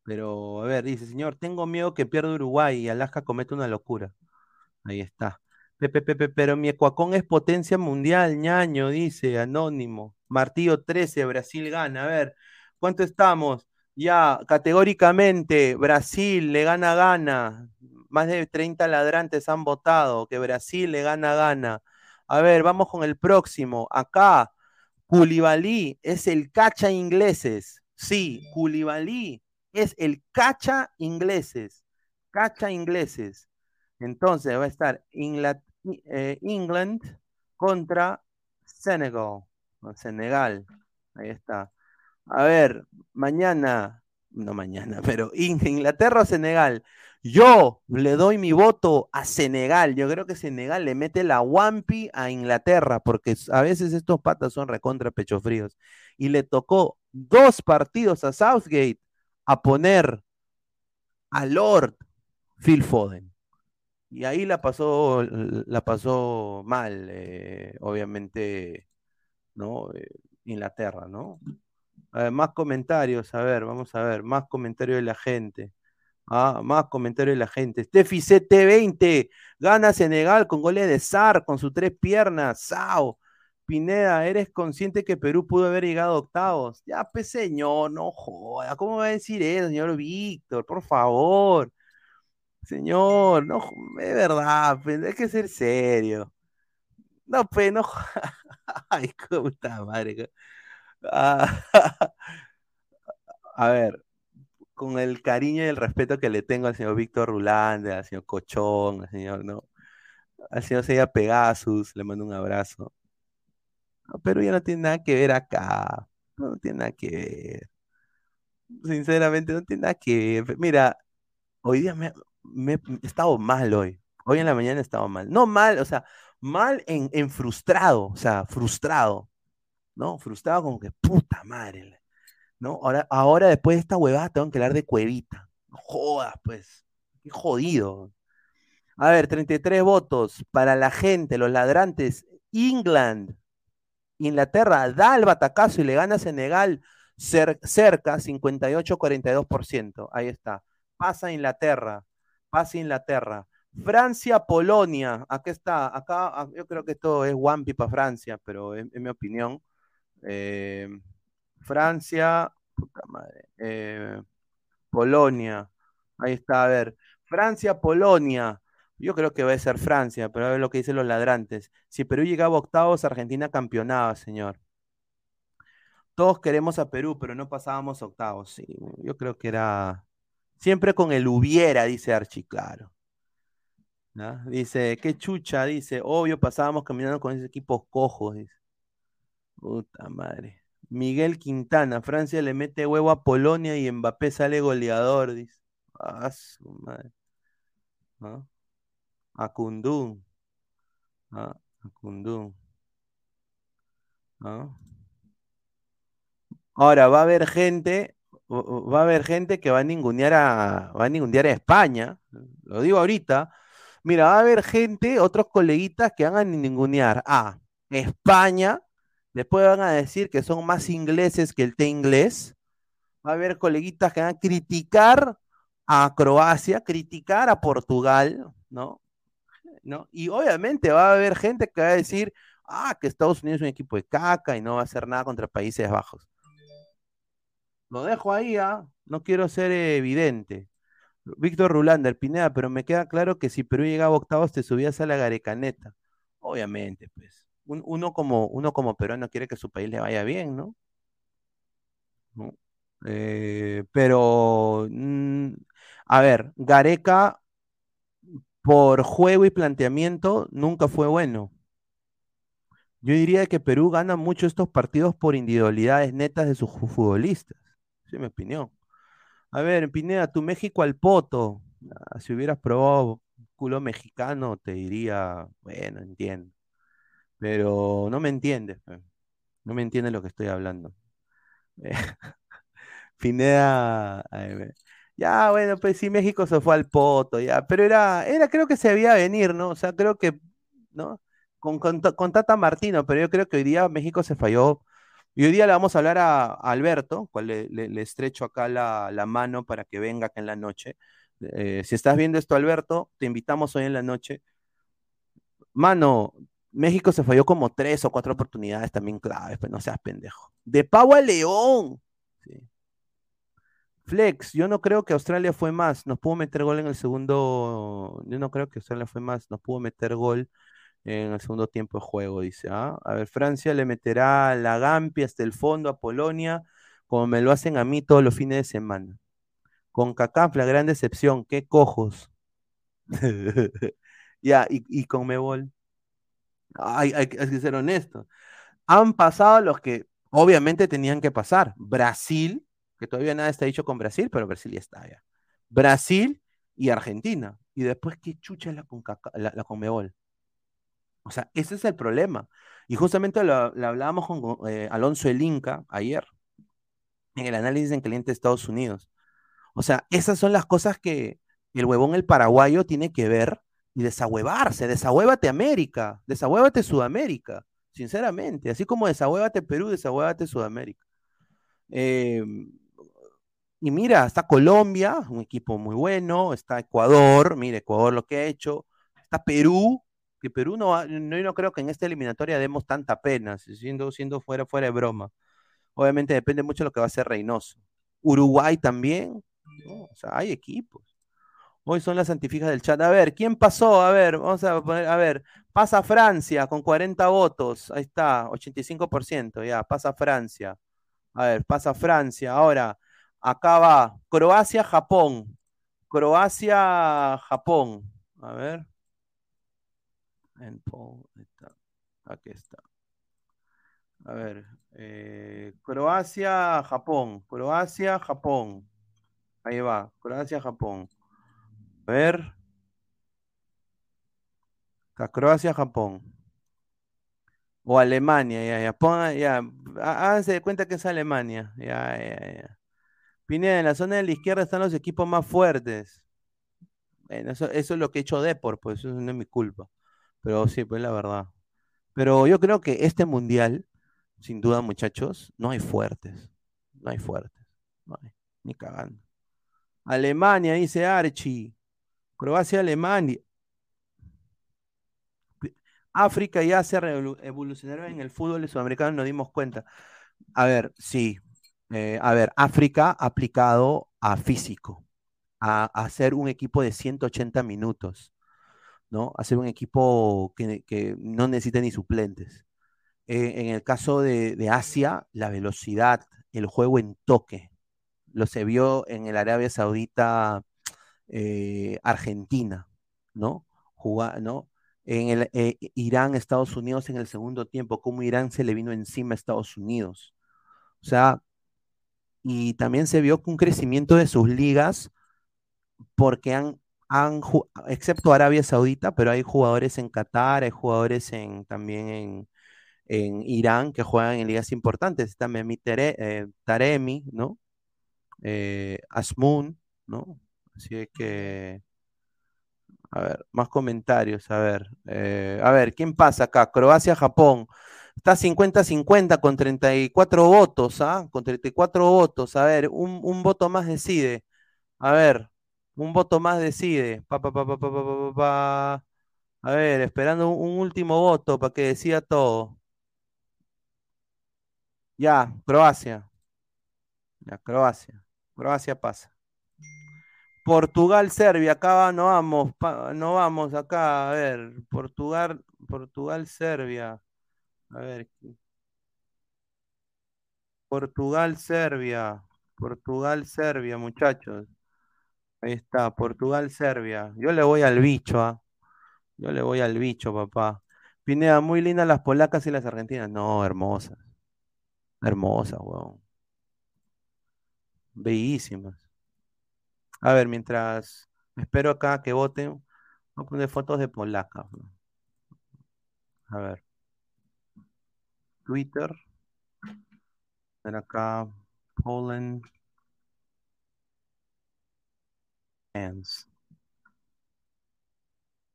Pero, a ver, dice, señor, tengo miedo que pierda Uruguay y Alaska cometa una locura. Ahí está. Pero mi Ecuacón es potencia mundial, ñaño, dice, anónimo. Martillo 13, Brasil gana. A ver, ¿cuánto estamos? Ya, categóricamente, Brasil le gana gana más de 30 ladrantes han votado, que Brasil le gana gana. A ver, vamos con el próximo. Acá, Culibalí es el cacha ingleses. Sí, Culibalí es el cacha ingleses. Cacha ingleses. Entonces va a estar Ingla eh, England contra Senegal. Senegal. Ahí está. A ver, mañana, no mañana, pero Inglaterra o Senegal. Yo le doy mi voto a Senegal. Yo creo que Senegal le mete la Wampi a Inglaterra, porque a veces estos patas son recontra pecho fríos. Y le tocó dos partidos a Southgate a poner a Lord Phil Foden. Y ahí la pasó, la pasó mal, eh, obviamente, ¿no? Eh, Inglaterra, ¿no? más comentarios, a ver, vamos a ver, más comentarios de la gente. Ah, más comentarios de la gente. Steffi CT20, gana Senegal con goles de Sar, con sus tres piernas. Sao. Pineda, ¿eres consciente que Perú pudo haber llegado a octavos? Ya, pues señor, no joda. ¿Cómo va a decir eso, señor Víctor? Por favor. Señor, no, es verdad, pues, hay que ser serio. No, pues, no. Ay, puta madre. Ah, a ver, con el cariño y el respeto que le tengo al señor Víctor Rulande, al señor Cochón, al señor, ¿no? Al señor Seiya Pegasus, le mando un abrazo. pero ya no tiene nada que ver acá. No, tiene nada que ver. Sinceramente, no tiene nada que ver. Mira, hoy día me, me he estado mal hoy. Hoy en la mañana he estado mal. No mal, o sea, mal en, frustrado, o sea, frustrado. ¿No? Frustrado como que puta madre. ¿no? Ahora, ahora después de esta huevada tengo que hablar de cuevita. Jodas, pues. Qué jodido. A ver, 33 votos para la gente, los ladrantes. England, Inglaterra da el batacazo y le gana a Senegal cerca, 58-42%. Ahí está. Pasa Inglaterra, pasa Inglaterra. Francia, Polonia. Aquí está. Acá ah, yo creo que esto es Wampi para Francia, pero en, mi opinión. Eh, Francia, puta madre, eh, Polonia, ahí está, a ver, Francia, Polonia, yo creo que va a ser Francia, pero a ver lo que dicen los ladrantes. Si Perú llegaba a octavos, Argentina campeonaba, señor. Todos queremos a Perú, pero no pasábamos octavos. Yo creo que era siempre con el hubiera, dice Archie, claro. Dice, qué chucha, dice, obvio pasábamos caminando con esos equipos cojos, dice. Puta madre. Miguel Quintana, Francia le mete huevo a Polonia y Mbappé sale goleador, dice. Ah, su madre. ¿Ah? A Kundun. ¿Ah? A Kundun. ¿Ah? Ahora va a haber gente, va a haber gente que va a ningunear a, va a ningunear a España. Lo digo ahorita. Mira, va a haber gente, otros coleguitas que van a ningunear a España Después van a decir que son más ingleses que el té inglés. Va a haber coleguitas que van a criticar a Croacia, criticar a Portugal, ¿no? ¿no? Y obviamente va a haber gente que va a decir, ah, que Estados Unidos es un equipo de caca y no va a hacer nada contra Países Bajos. Lo dejo ahí, ¿ah? No quiero ser evidente. Víctor Rulander, Pineda, pero me queda claro que si Perú llegaba a octavos te subías a la garecaneta. Obviamente, pues uno, como, uno como peruano quiere que su país le vaya bien, ¿no? Eh, pero, mm, a ver, Gareca, por juego y planteamiento, nunca fue bueno. Yo diría que Perú gana mucho estos partidos por individualidades netas de sus futbolistas. Es mi opinión. A ver, Pineda, tu México al poto. Ah, si hubieras probado culo mexicano, te diría, bueno, entiendo. Pero no me entiendes, no me entiendes lo que estoy hablando. Pineda, ya bueno, pues sí, México se fue al poto, ya, pero era, era, creo que se debía venir, ¿no? O sea, creo que, ¿no? Con, con, Tata Martino, pero yo creo que hoy día México se falló. Y hoy día le vamos a hablar a, Alberto, cual le, estrecho acá la, mano para que venga acá en la noche. Eh, si estás viendo esto, Alberto, te invitamos hoy en la noche. Mano, México se falló como tres o cuatro oportunidades también claves, pues no seas pendejo. De Pau a León. Flex, yo no creo que Australia fue más. Nos pudo meter gol en el segundo. Yo no creo que Australia fue más. Nos pudo meter gol en el segundo tiempo de juego, dice. ¿ah? A ver, Francia le meterá la Gampi hasta el fondo a Polonia, como me lo hacen a mí todos los fines de semana. Con CACAF, la gran decepción. Qué cojos. ya, y, y con Mebol. Hay, que ser honesto. Han pasado los que obviamente tenían que pasar. Brasil, que todavía nada está dicho con Brasil, pero Brasil ya está ya. Brasil y Argentina. Y después, ¿qué chucha es la, la, Conmebol? O sea, ese es el problema. Y justamente lo, hablábamos con eh, Alonso El Inca ayer, en el análisis en caliente de Estados Unidos. O sea, esas son las cosas que el huevón, el paraguayo, tiene que ver y desahuevarse. Desahuévate América, desahuévate Sudamérica, sinceramente. Así como desahuévate Perú, desahuévate Sudamérica. Eh, y mira, está Colombia, un equipo muy bueno, está Ecuador, mira Ecuador lo que ha hecho, está Perú, que Perú no, no, no creo que en esta eliminatoria demos tanta pena, si- siendo, siendo fuera, fuera de broma. Obviamente depende mucho de lo que va a hacer Reynoso. Uruguay también. O sea, hay equipos. Hoy son las santifijas del chat. A ver, ¿quién pasó? A ver, vamos a poner, a ver, pasa Francia con 40 votos, ahí está, 85%, ya, pasa Francia. A ver, pasa Francia. Ahora, acá va Croacia, Japón. Croacia, Japón. A ver. Poll, ahí está. Aquí está. A ver. eh, Croacia, Japón. Croacia, Japón. Ahí va. Croacia, Japón. A ver. Acá, Croacia, Japón. O Alemania, ya, ya. Ponga, ya. há- Háganse de cuenta que es Alemania. Ya, ya, ya. Pineda, en la zona de la izquierda están los equipos más fuertes. Bueno, eso, eso es lo que he hecho Depor, pues eso no es mi culpa. Pero sí, pues la verdad. Pero yo creo que este mundial, sin duda, muchachos, no hay fuertes. No hay fuertes. No hay, ni cagando. Alemania, dice Archie. Croacia, Alemania. África y Asia revolu- evolucionaron en el fútbol sudamericano, nos dimos cuenta. A ver, sí. eh, a ver, África aplicado a físico, a, a hacer un equipo de 180 minutos, ¿no? Hacer un equipo que, no necesita ni suplentes. Eh, en el caso de, de Asia, la velocidad, el juego en toque, lo se vio en el Arabia Saudita, eh, Argentina, ¿no? Juga- ¿no? En el eh, Irán, Estados Unidos en el segundo tiempo, cómo Irán se le vino encima a Estados Unidos. O sea, y también se vio un crecimiento de sus ligas porque han, han excepto Arabia Saudita, pero hay jugadores en Qatar, hay jugadores en, también en, en Irán que juegan en ligas importantes. Tere- eh, Taremi, ¿no? Eh, Asmun, ¿no? Así es que, a ver, más comentarios, a ver. eh, a ver, ¿quién pasa acá? Croacia, Japón. Está 50-50 con 34 votos, ¿ah? Con 34 votos. A ver, un, un voto más decide. A ver, un voto más decide. Pa, pa, pa, A ver, esperando un, un último voto para que decida todo. Ya, Croacia. Ya, Croacia. Croacia pasa. Portugal, Serbia, acá no vamos, no vamos acá, a ver, Portugal, Portugal, Serbia. A ver. Portugal, Serbia. Portugal, Serbia, muchachos ahí está, Portugal, Serbia, yo le voy al bicho, ¿ah? Yo le voy al bicho, papá. Pineda, muy lindas las polacas y las argentinas, no, hermosas, hermosas, weón, bellísimas. A ver, mientras espero acá que voten, voy a poner fotos de polacas. A ver. Twitter. Ven acá. Poland. Fans.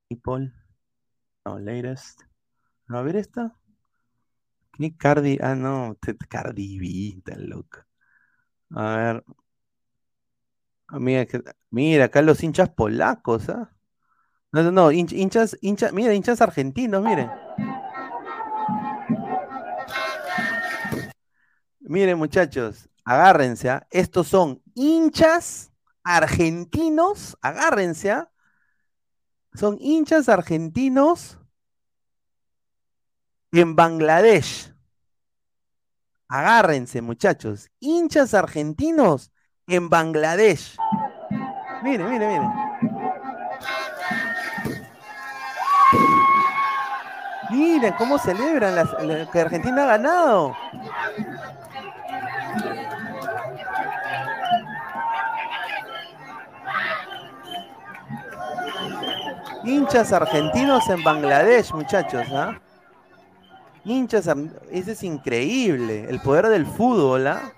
People. No, latest. A ver esta. ¿Qué Cardi? Ah, no. Cardi B, tan loca. A ver. Ah, Mira, mira, acá los hinchas polacos, ¿ah? No, no, no, hinch- hinchas, hinchas, mira, hinchas argentinos, miren. Miren, muchachos, agárrense, ¿ah? Estos son hinchas argentinos, agárrense, ¿ah? Son hinchas argentinos en Bangladesh. Agárrense, muchachos, hinchas argentinos en Bangladesh. Miren, miren, miren. Miren cómo celebran las- la- que Argentina ha ganado. Hinchas argentinos en Bangladesh, muchachos, ¿ah? Hinchas, ese es increíble, el poder del fútbol, ¿ah?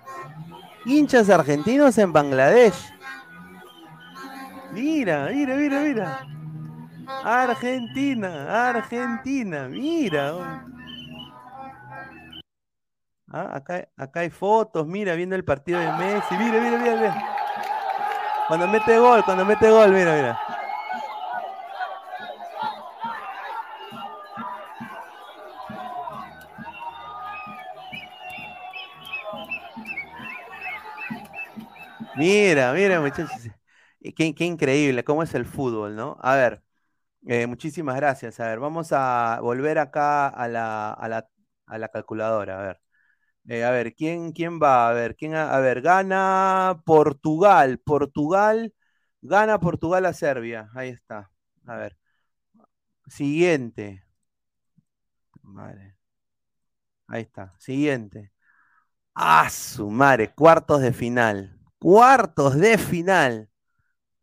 Hinchas argentinos en Bangladesh. Mira, mira, mira, mira. Argentina, Argentina, mira. Ah, acá, acá hay fotos, mira, viendo el partido de Messi. Mira, mira, mira, mira. Cuando mete gol, cuando mete gol, mira, mira. Mira, mira, muchachos. Qué, qué increíble, cómo es el fútbol, ¿no? A ver, eh, muchísimas gracias. A ver, vamos a volver acá a la, a la, a la calculadora. A ver, Eh, a ver, ¿quién, quién va? A ver, ¿quién, a, a ver, gana Portugal. Portugal, gana Portugal a Serbia. Ahí está. A ver. Siguiente. Madre. Ahí está. Siguiente. Ah, su madre, cuartos de final. Cuartos de final.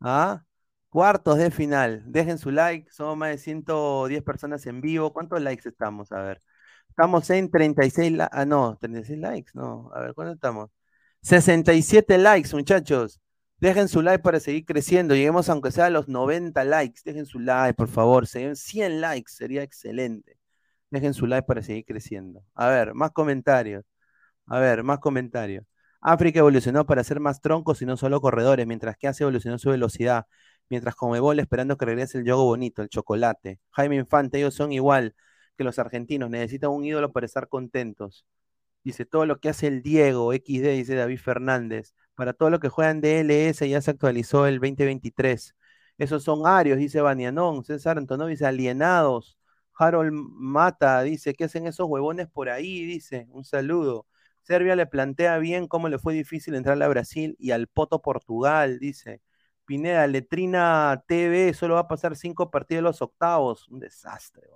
¿Ah? Cuartos de final. Dejen su like. Somos más de 110 personas en vivo. ¿Cuántos likes estamos? A ver. Estamos en 36 likes. Ah, no, 36 likes. No. A ver, ¿cuánto estamos? 67 likes, muchachos. Dejen su like para seguir creciendo. Lleguemos aunque sea a los 90 likes. Dejen su like, por favor. Se den 100 likes. Sería excelente. Dejen su like para seguir creciendo. A ver, más comentarios. A ver, más comentarios. África evolucionó para ser más troncos y no solo corredores, mientras que Asia evolucionó su velocidad. Mientras Comebol esperando que regrese el yogo bonito, el chocolate. Jaime Infante, ellos son igual que los argentinos, necesitan un ídolo para estar contentos. Dice, todo lo que hace el Diego, XD, dice David Fernández. Para todo lo que juegan DLS ya se actualizó el 2023. Esos son arios, dice Banianón. César Antonov dice, alienados. Harold Mata dice, ¿qué hacen esos huevones por ahí? Dice, un saludo. Serbia le plantea bien cómo le fue difícil entrarle a Brasil y al Poto Portugal, dice. Pineda, Letrina TV solo va a pasar cinco partidos de los octavos. Un desastre.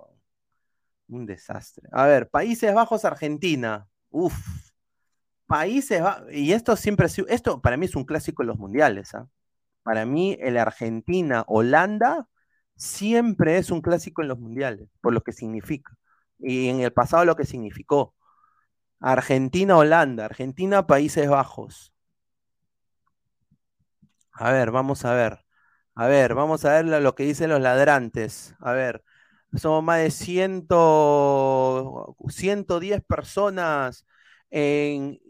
Un desastre. A ver, Países Bajos, Argentina. Uf. Países Bajos. Y esto siempre ha sido. Esto para mí es un clásico en los mundiales. ¿ah? Para mí, el Argentina-Holanda siempre es un clásico en los mundiales, por lo que significa. Y en el pasado lo que significó. Argentina-Holanda, Argentina-Países Bajos. A ver, vamos a ver. A ver, vamos a ver lo, que dicen los ladrantes. A ver, somos más de 100, 110 personas en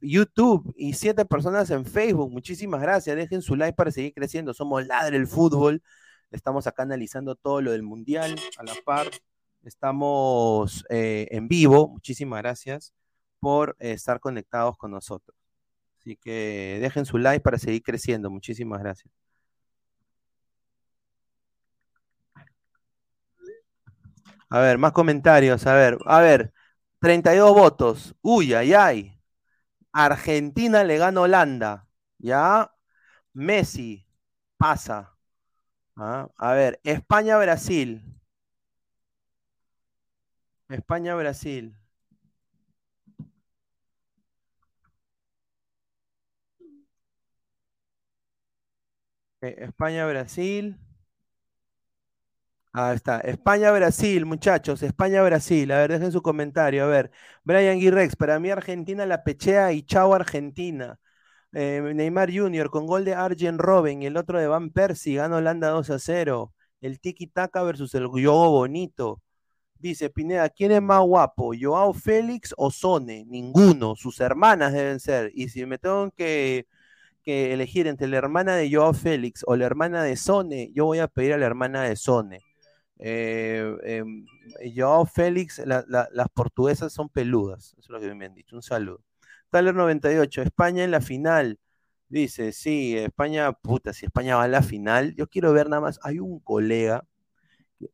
YouTube y 7 personas en Facebook. Muchísimas gracias. Dejen su like para seguir creciendo. Somos Ladre el Fútbol. Estamos acá analizando todo lo del Mundial a la par. Estamos eh, en vivo. Muchísimas gracias por estar conectados con nosotros. Así que dejen su like para seguir creciendo. Muchísimas gracias. A ver, más comentarios. A ver, a ver. 32 votos. Uy, ay, ay. Argentina le gana a Holanda. Ya. Messi pasa. Ah, A ver, España-Brasil. España-Brasil. España-Brasil. Ahí está. España-Brasil, muchachos. España-Brasil. A ver, dejen su comentario. A ver. Brian Guirrex, para mí Argentina la pechea y chao Argentina. Eh, Neymar Jr. con gol de Arjen Robben y el otro de Van Persie. Gana Holanda 2 a 0. El Tiki Taka versus el Yogo Bonito. Dice Pineda, ¿quién es más guapo? ¿Joao Félix o Sone? Ninguno. Sus hermanas deben ser. Y si me tengo que, que elegir entre la hermana de Joao Félix o la hermana de Sone, yo voy a pedir a la hermana de Sone. Eh, em, Joao Félix, la- la- las portuguesas son peludas. Eso es lo que me han dicho. Un saludo. Tyler 98, España en la final. Dice, sí, España, puta, si España va a la final, yo quiero ver nada más. Hay un colega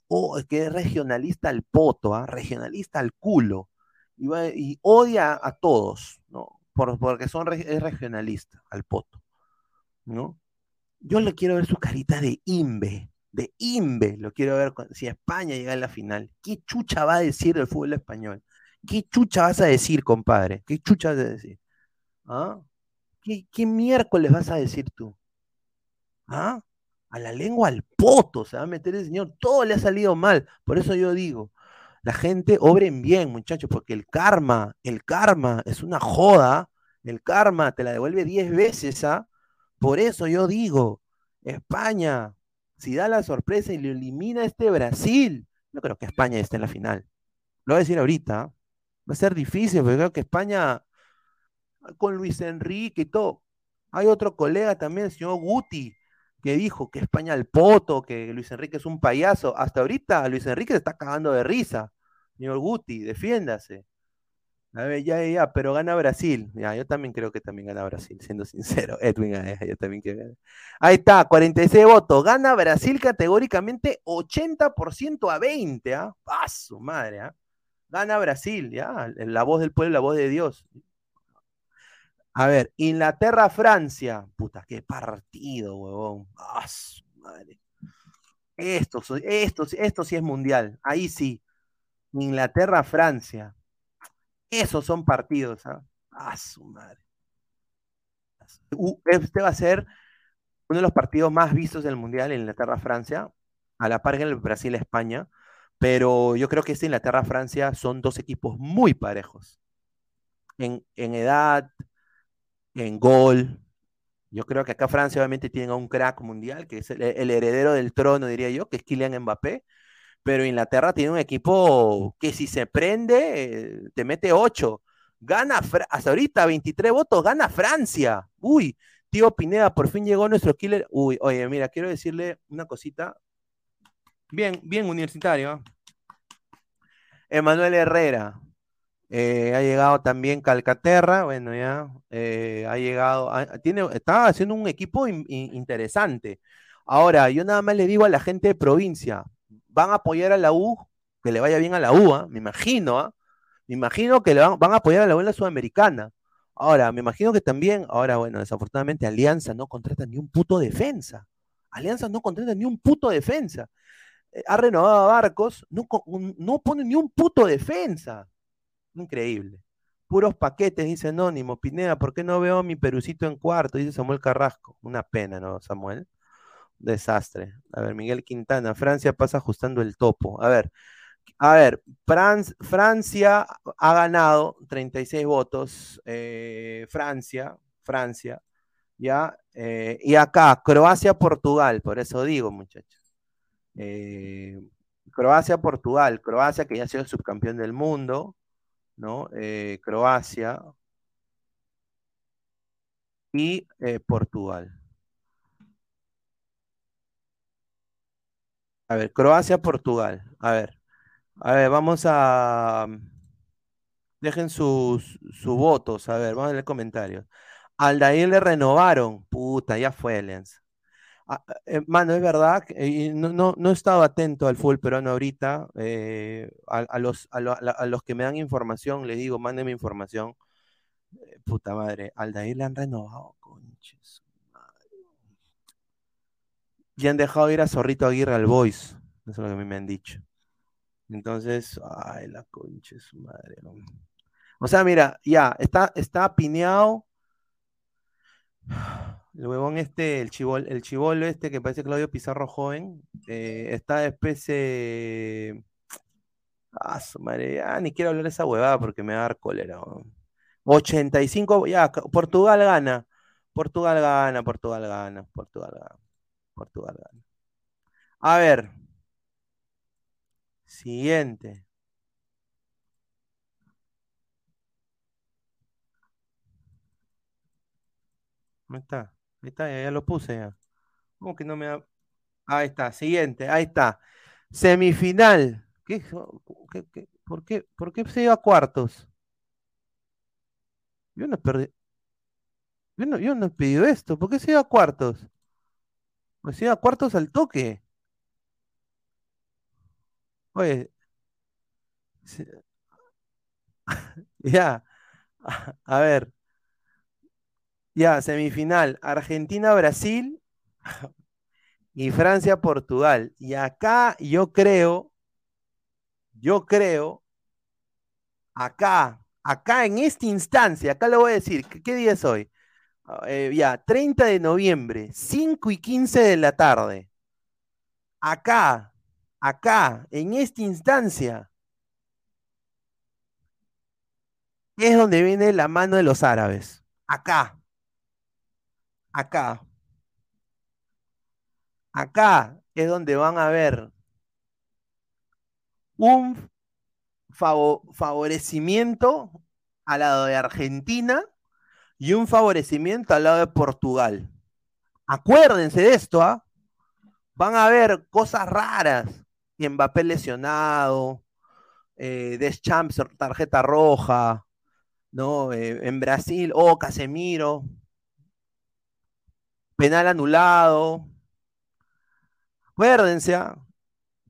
oh, que es regionalista al poto, ¿ah? regionalista al culo, y, odia a todos, ¿no? Por- porque son, es regionalista al poto, ¿no? Yo le quiero ver su carita de imbe, de imbe, lo quiero ver cu- si España llega a la final. ¿Qué chucha va a decir del fútbol español? ¿Qué chucha vas a decir, compadre? ¿Qué chucha vas a decir? ¿Ah? ¿Qué, qué miércoles vas a decir tú? ¿Ah? A la lengua al poto se va a meter el señor. Todo le ha salido mal. Por eso yo digo, la gente obren bien, muchachos, porque el karma, el karma es una joda. El karma te la devuelve 10 veces, ¿ah? Por eso yo digo, España, si da la sorpresa y le elimina a este Brasil, no creo que España esté en la final. Lo voy a decir ahorita. ¿ah? Va a ser difícil, porque creo que España, con Luis Enrique y todo. Hay otro colega también, el señor Guti, que dijo que España al poto, que Luis Enrique es un payaso. Hasta ahorita Luis Enrique se está cagando de risa. Señor Guti, defiéndase. A ver, ya, ya, pero gana Brasil. Ya, yo también creo que también gana Brasil, siendo sincero. Edwin, eh, yo también quiero Ahí está, 46 votos. Gana Brasil categóricamente 80% a 20, ¿ah? Paso, madre, ¿ah? Gana Brasil, ya. La voz del pueblo, la voz de Dios. A ver, Inglaterra-Francia. Puta, qué partido, huevón. Paso, madre. Esto, esto, esto sí es mundial. Ahí sí. Inglaterra-Francia. Esos son partidos. ¿ah? ah su madre. Este va a ser uno de los partidos más vistos del Mundial Inglaterra-Francia, a la par que el Brasil-España, pero yo creo que este Inglaterra-Francia son dos equipos muy parejos. En, edad, en gol. Yo creo que acá Francia obviamente tiene a un crack mundial, que es el, heredero del trono, diría yo, que es Kylian Mbappé, pero Inglaterra tiene un equipo que si se prende, te mete 8. Gana, hasta ahorita 23 votos, gana Francia. Uy, tío Pineda, por fin llegó nuestro killer. Uy, oye, mira, quiero decirle una cosita. Bien, bien universitario. ¿ah? Emanuel Herrera. Eh, ha llegado también Calcaterra, bueno, ya. Eh, ha llegado, tiene, está haciendo un equipo interesante. Ahora, yo nada más le digo a la gente de provincia, van a apoyar a la U, que le vaya bien a la U, ¿ah? me imagino, ¿ah? me imagino que le van, a apoyar a la U en la Sudamericana. Ahora, me imagino que también, ahora, bueno, desafortunadamente Alianza no contrata ni un puto defensa. Alianza no contrata ni un puto defensa. Eh, ha renovado a Barcos, no, no pone ni un puto defensa. Increíble. Puros paquetes, dice Anónimo. Pineda, ¿por qué no veo a mi perucito en cuarto? Dice Samuel Carrasco. Una pena, ¿no, Samuel? Desastre. A ver, Miguel Quintana, Francia pasa ajustando el topo. A ver, a ver, Francia ha ganado 36 votos. Eh, Francia, Francia, ya. Eh, y acá, Croacia-Portugal, por eso digo, muchachos. Eh, Croacia-Portugal, Croacia que ya ha sido subcampeón del mundo, ¿no? Croacia y Portugal. A ver, Croacia-Portugal. A ver. A ver, vamos a. Dejen sus, votos. A ver, vamos a leer comentarios. Aldair le renovaron. Puta, ya fue Alianza. Ah, eh, mano, es verdad, y no, no, no, he estado atento al full peruano ahorita. Eh, a, los, a, los que me dan información, les digo, mándenme información. Eh, puta madre, Aldair le han renovado, conches. Y han dejado ir a Zorrito Aguirre al Boys. Eso es lo que a mí me han dicho. Entonces, ay, la concha su madre. O sea, mira, ya, está, está pineado. El huevón este, el chivol, el chivolo este que parece Claudio Pizarro joven, eh, está de especie. Ah, su madre, ya, ni quiero hablar de esa huevada porque me va a dar cólera. 85, ya, Portugal gana. Portugal gana, Portugal gana, Portugal gana. Portugal gana. A ver. Siguiente. ¿Dónde está? Ahí está, ya, lo puse ya. ¿Cómo que no me da? Ahí está, siguiente, ahí está. Semifinal. ¿Qué, por, qué, ¿Por qué se iba a cuartos? Yo no perdí. Yo no, yo no he pedido esto. ¿Por qué se iba a cuartos? Pues iba a cuartos al toque. Oye, ya, a ver, ya, semifinal, Argentina-Brasil y Francia-Portugal. Y acá yo creo, yo creo, acá, acá en esta instancia, acá le voy a decir, ¿qué, día es hoy? Eh, ya, 30 de noviembre, 5 y 15 de la tarde. Acá, acá, en esta instancia, es donde viene la mano de los árabes. Acá. Acá. Acá es donde van a ver un favo- favorecimiento al lado de Argentina y un favorecimiento al lado de Portugal. Acuérdense de esto, ¿ah? Van a ver cosas raras. Mbappé lesionado, eh, Deschamps tarjeta roja, ¿no? Eh, en Brasil, oh, Casemiro, penal anulado. Acuérdense, ¿ah?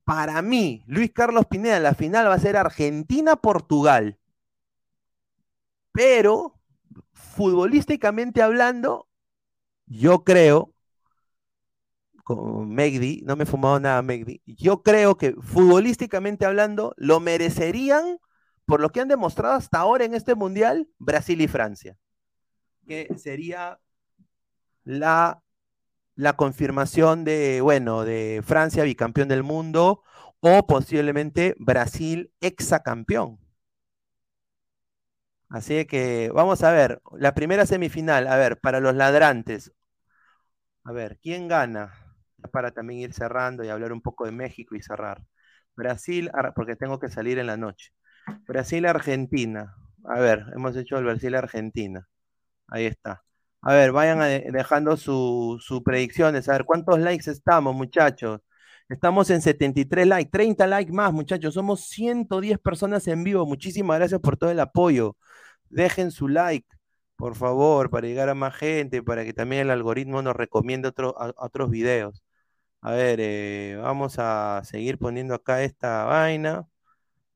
para mí, Luis Carlos Pineda, la final va a ser Argentina-Portugal. Pero, futbolísticamente hablando, yo creo, con Megdi, no me he fumado nada Megdi, yo creo que futbolísticamente hablando, lo merecerían por lo que han demostrado hasta ahora en este mundial, Brasil y Francia. Que sería la, la confirmación de, bueno, de Francia bicampeón del mundo o posiblemente Brasil exacampeón. Así que vamos a ver, la primera semifinal, a ver, para los ladrantes. A ver, ¿quién gana? Para también ir cerrando y hablar un poco de México y cerrar. Brasil, porque tengo que salir en la noche. Brasil-Argentina. A ver, hemos hecho el Brasil-Argentina. Ahí está. A ver, vayan a- dejando sus su predicciones. A ver, ¿cuántos likes estamos, muchachos? Estamos en 73 likes, 30 likes más, muchachos. Somos 110 personas en vivo. Muchísimas gracias por todo el apoyo. Dejen su like, por favor, para llegar a más gente, para que también el algoritmo nos recomiende a otros videos. A ver, eh, vamos a seguir poniendo acá esta vaina.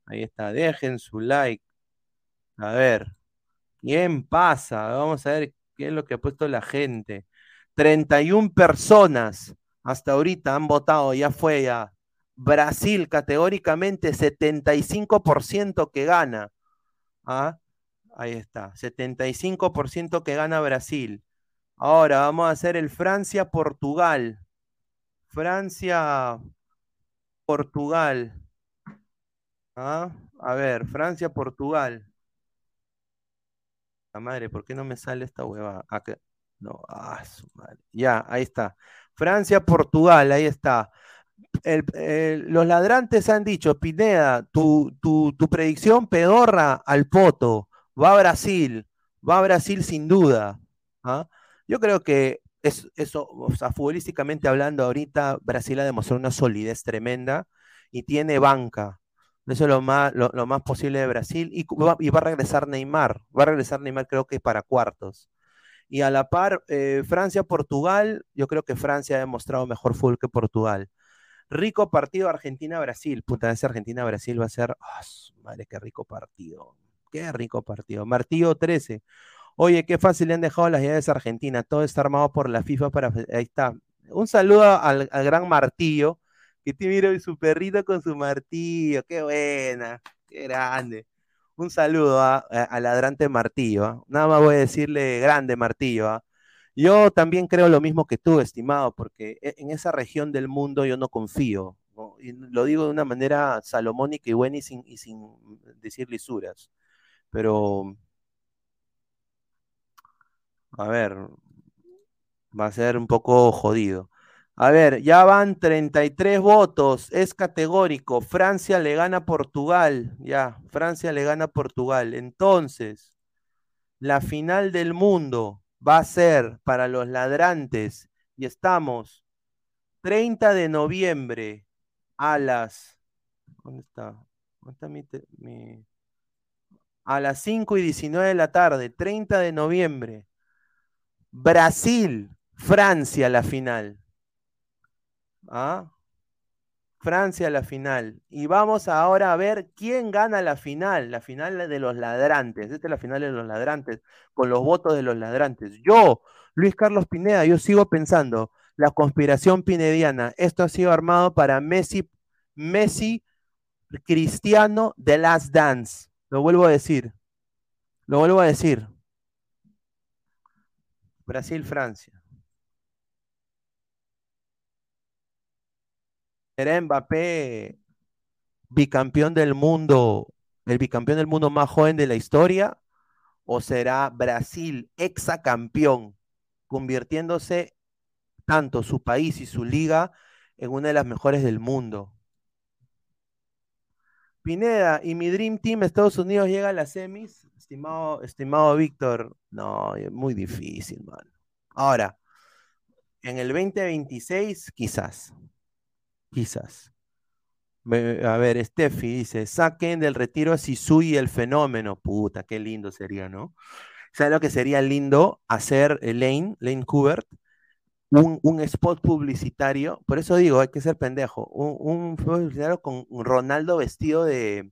Ahí está, dejen su like. A ver, ¿quién pasa? Vamos a ver qué es lo que ha puesto la gente. 31 personas hasta ahorita han votado, ya fue ya. Brasil, categóricamente 75% que gana. ¿Ah? Ahí está, 75% que gana Brasil. Ahora vamos a hacer el Francia-Portugal. Francia-Portugal. ¿Ah? A ver, Francia-Portugal. La madre, ¿por qué no me sale esta hueva? Acá. No, ah. Ya, ahí está. Francia-Portugal, ahí está. Los ladrantes han dicho, Pineda, tu, tu, tu predicción pedorra al poto. Va a Brasil, va a Brasil sin duda. ¿ah? Yo creo que es, eso, o sea, futbolísticamente hablando, ahorita Brasil ha demostrado una solidez tremenda y tiene banca. Eso es lo más, lo, más posible de Brasil. Y, va, a regresar Neymar. Va a regresar Neymar, creo que para cuartos. Y a la par, eh, Francia-Portugal, yo creo que Francia ha demostrado mejor fútbol que Portugal. Rico partido Argentina-Brasil. Puta, ese Argentina-Brasil va a ser. ¡Ah, madre, qué rico partido! Qué rico partido. Martillo 13. Oye, qué fácil le han dejado las llaves a Argentina. Todo está armado por la FIFA para. Ahí está. Un saludo al, al gran Martillo, que te mira su perrito con su martillo. Qué buena, qué grande. Un saludo a, a- ladrante Martillo. ¿ah? Nada más voy a decirle grande Martillo. ¿ah? Yo también creo lo mismo que tú, estimado, porque e- en esa región del mundo yo no confío. Y lo digo de una manera salomónica y buena y sin decir lisuras. Pero, a ver, va a ser un poco jodido. A ver, ya van 33 votos, es categórico. Francia le gana a Portugal, ya, Francia le gana a Portugal. Entonces, la final del mundo va a ser para los ladrantes y estamos 30 de noviembre a las... ¿Dónde está? ¿Dónde está mi, mi- A las 5 y 19 de la tarde, 30 de noviembre. Brasil, Francia la final. ¿Ah? Francia la final. Y vamos ahora a ver quién gana la final, la final de los ladrantes. Esta es la final de los ladrantes, con los votos de los ladrantes. Yo, Luis Carlos Pineda, yo sigo pensando, la conspiración pinediana, esto ha sido armado para Messi, Messi, Cristiano, The Last Dance. Lo vuelvo a decir. Lo vuelvo a decir. Brasil, ¿Será Mbappé bicampeón del mundo, el bicampeón del mundo más joven de la historia? ¿O será Brasil exacampeón, convirtiéndose tanto su país y su liga en una de las mejores del mundo. Pineda, y mi Dream Team Estados Unidos llega a las semis, estimado, estimado Víctor. No, es muy difícil, mano. Ahora, en el 2026, quizás. Quizás. A ver, Steffi dice, saquen del retiro a Sisu y el fenómeno. Puta, qué lindo sería, ¿no? ¿Sabes lo que sería lindo? Hacer eh, Lane, Lane Kubert, un, un spot publicitario. Por eso digo, hay que ser pendejo. Un, un publicitario con Ronaldo vestido de,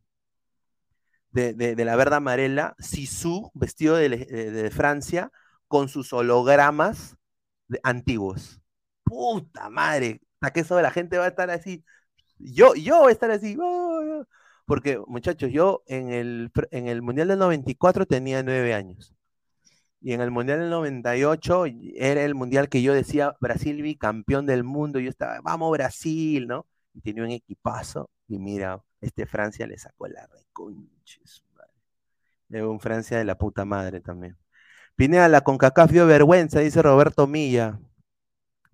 de, la verde amarela, Sisu vestido de, le- de- Francia, con sus hologramas antiguos. Puta madre, hasta que eso la gente va a estar así. Yo, yo voy a estar así. Porque, muchachos, yo en el, en el Mundial del 94 tenía nueve años. Y en el Mundial del 98 era el Mundial que yo decía, Brasil bicampeón del mundo. Yo estaba, vamos Brasil, ¿no? Y tenía un equipazo. Y mira, este Francia le sacó la madre. Es un Francia de la puta madre también. Pineda, la CONCACAF dio vergüenza, dice Roberto Milla.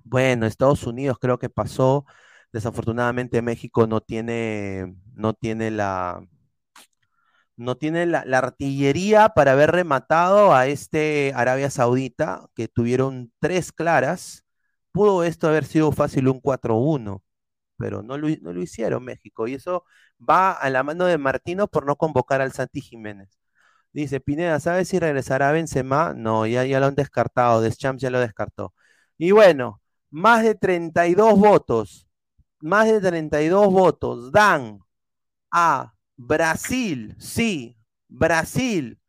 Bueno, Estados Unidos creo que pasó. Desafortunadamente México no tiene, no tiene la, no tiene la, artillería para haber rematado a este Arabia Saudita, que tuvieron tres claras. Pudo esto haber sido fácil un 4-1, pero no lo, no lo hicieron México. Y eso va a la mano de Martino por no convocar al Santi Jiménez. Dice Pineda, ¿sabes si regresará Benzema? No, ya, ya lo han descartado. Deschamps ya lo descartó. Y bueno, más de 32 votos, más de 32 votos dan a Brasil, sí, Brasil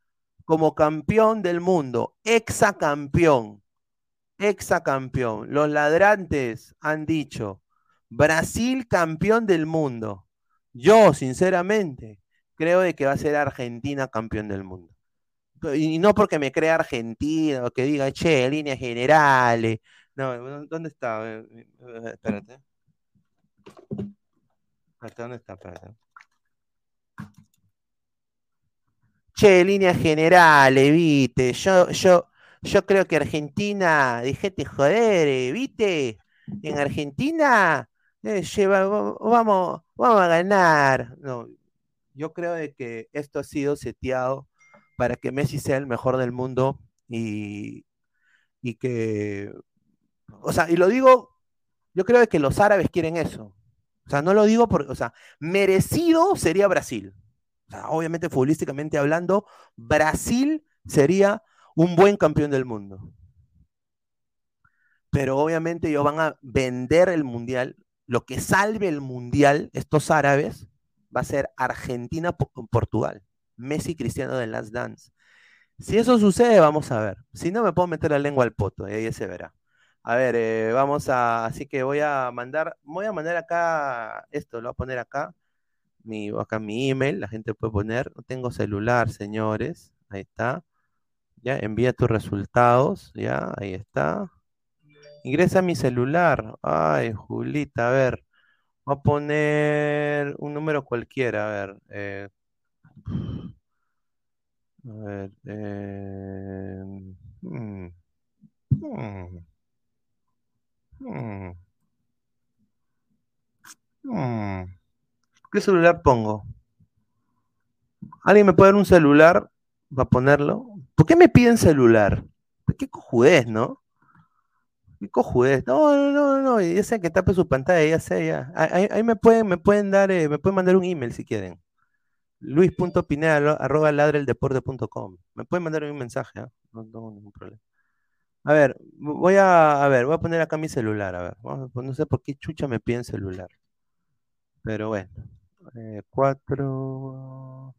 como campeón del mundo, exacampeón, exacampeón. Los ladrantes han dicho, Brasil campeón del mundo. Yo, sinceramente, creo de que va a ser Argentina campeón del mundo. Y no porque me crea argentino, que diga, che, líneas generales. No, ¿dónde está? Espérate. Espérate, ¿Dónde está? Espérate. Che, líneas generales, viste. Yo, yo, yo creo que Argentina, dijete joder, eh, viste. En Argentina, eh, lleva- va- vamos, vamos a ganar. No, yo creo de que esto ha sido seteado para que Messi sea el mejor del mundo y, y que, o sea, y lo digo, yo creo que los árabes quieren eso. O sea, no lo digo porque, o sea, merecido sería Brasil. O sea, obviamente, futbolísticamente hablando, Brasil sería un buen campeón del mundo. Pero obviamente ellos van a vender el mundial. Lo que salve el mundial, estos árabes, va a ser Argentina-Portugal. Messi y Cristiano de Last Dance. Si eso sucede, vamos a ver. Si no, me puedo meter la lengua al poto y ahí se verá. A ver, eh, vamos a. Así que voy a mandar. Voy a mandar acá. Esto lo voy a poner acá. Mi, acá mi email. La gente puede poner. No tengo celular, señores. Ahí está. Ya, envía tus resultados. Ya, ahí está. Ingresa mi celular. Ay, Julita, a ver. Voy a poner un número cualquiera. A ver. eh, a ver. hmm, hmm, hmm, hmm. ¿Qué celular pongo? ¿Alguien me puede dar un celular para ponerlo? ¿Por qué me piden celular? ¿Qué cojudez, no? ¿Qué cojudez? No, no, no, no, ya sé que tape su pantalla, ya sé, ya. Ahí, ahí me pueden, me pueden dar, eh, me pueden mandar un email si quieren. Luis.pineda arroba ladreldeporte.com. Me pueden mandar un mensaje, ¿ah? No tengo ningún problema. A ver, voy a, a ver, voy a poner acá mi celular, a ver. no sé por qué chucha me piden celular. Pero bueno. Eh, cuatro.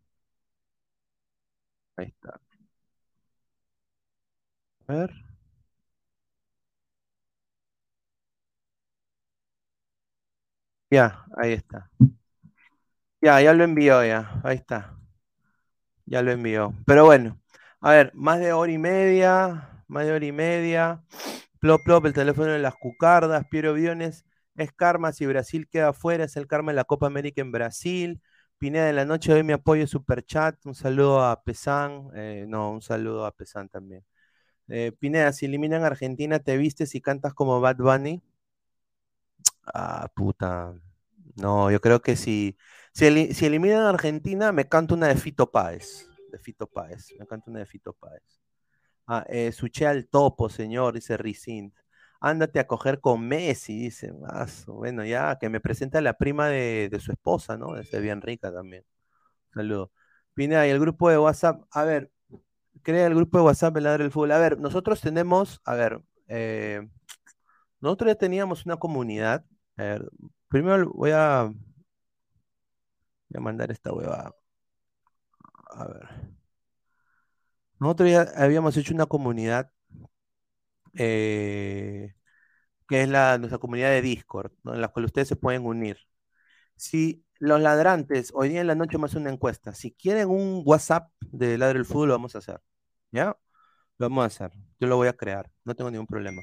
Ahí está. A ver. Ya, ahí está. Ya, ya lo envió, ya. Ahí está. Ya lo envió. Pero bueno, a ver, más de hora y media, más de hora y media. Plop, plop, el teléfono de las cucardas, Piero Viones, es karma si Brasil queda afuera, es el karma en la Copa América en Brasil. Pineda de la noche, doy mi apoyo super chat, un saludo a Pesan, eh, no, un saludo a Pesan también. Eh, Pineda, si eliminan Argentina, ¿te vistes y cantas como Bad Bunny? Ah, puta. No, yo creo que si, si, si eliminan Argentina, me canto una de Fito Páez. De Fito Páez. Me canto una de Fito Páez. Ah, eh, suché al topo, señor, dice Ricint. Ándate a coger con Messi, dice. Bueno, ya, que me presenta la prima de, su esposa, ¿no? Es bien rica también. Saludos. Pineda, y el grupo de WhatsApp. A ver, crea el grupo de WhatsApp, el Ladre del Fútbol. A ver, nosotros tenemos, a ver, eh, nosotros ya teníamos una comunidad. A ver, primero voy a, voy a mandar esta hueva. A ver. Nosotros habíamos hecho una comunidad eh, que es la, nuestra comunidad de Discord, ¿no? en la cual ustedes se pueden unir. Si los ladrantes, hoy día en la noche hacer una encuesta. Si quieren un WhatsApp de Ladre del Fútbol, lo vamos a hacer. ¿Ya? Lo vamos a hacer. Yo lo voy a crear. No tengo ningún problema.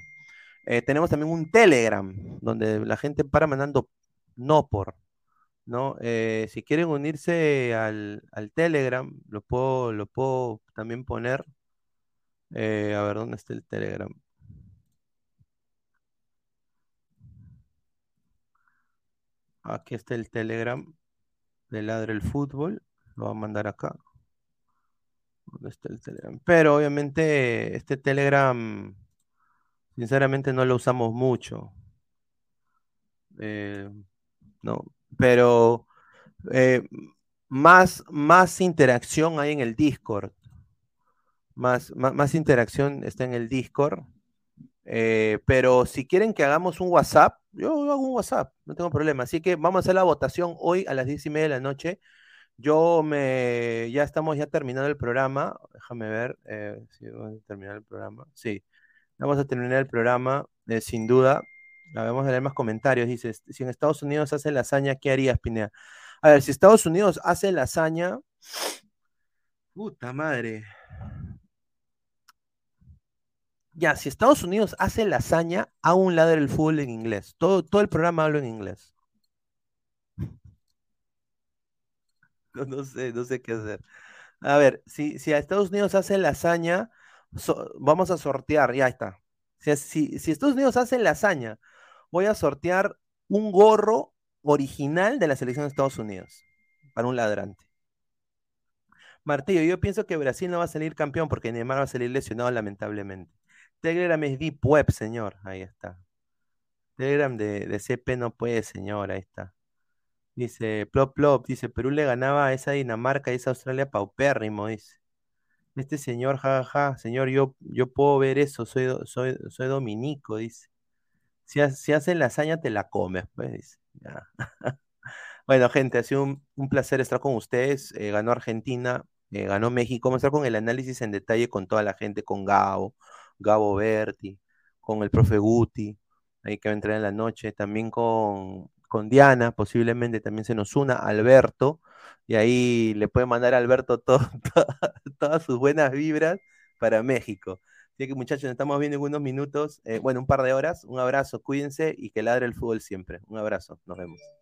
Eh, tenemos también un Telegram, donde la gente para mandando no por, ¿no? Eh, si quieren unirse al, al Telegram, lo puedo, lo puedo también poner. Eh, a ver, ¿dónde está el Telegram? Aquí está el Telegram de Ladre el Fútbol. Lo voy a mandar acá. ¿Dónde está el Telegram? Pero obviamente este Telegram, sinceramente no lo usamos mucho. Eh, no, pero eh, más, más interacción hay en el Discord. Más, más, más interacción está en el Discord. Eh, pero si quieren que hagamos un WhatsApp, yo hago un WhatsApp, no tengo problema. Así que vamos a hacer la votación hoy a las diez y media de la noche. Yo me, ya estamos ya terminando el programa. Déjame ver eh, si vamos a terminar el programa. Sí, vamos a terminar el programa, eh, sin duda. A ver, Vamos a leer más comentarios. Dice, si en Estados Unidos hace la hazaña, ¿qué harías, Pineda? A ver, si Estados Unidos hace la hazaña, puta madre. Ya, si Estados Unidos hace la hazaña, a un lado del fútbol en inglés. Todo, todo el programa hablo en inglés. No, sé, no sé qué hacer. A ver, si, si a Estados Unidos hace la hazaña, so- vamos a sortear, ya está. Si, si, si Estados Unidos hace la hazaña, voy a sortear un gorro original de la selección de Estados Unidos para un ladrante. Martillo, yo pienso que Brasil no va a salir campeón porque Neymar va a salir lesionado lamentablemente. Telegram es Deep Web, señor. Ahí está. Telegram de, CP no puede, señor. Ahí está. Dice, plop, plop. Dice, Perú le ganaba a esa Dinamarca y esa Australia paupérrimo, dice. Este señor, jajaja, señor, yo, yo puedo ver eso, soy, soy, soy dominico, dice. Si, si hacen la hazaña, te la comes, pues. Bueno, gente, ha sido un, placer estar con ustedes. Eh, ganó Argentina, eh, ganó México. Vamos a estar con el análisis en detalle con toda la gente, con Gabo, Gabo Berti, con el profe Guti, ahí que va a entrar en la noche, también con, con Diana, posiblemente también se nos una, Alberto, y ahí le puede mandar a Alberto to- to- todas sus buenas vibras para México. Así que muchachos, nos estamos viendo en unos minutos, eh, bueno, un par de horas. Un abrazo, cuídense y que ladre el fútbol siempre. Un abrazo, nos vemos.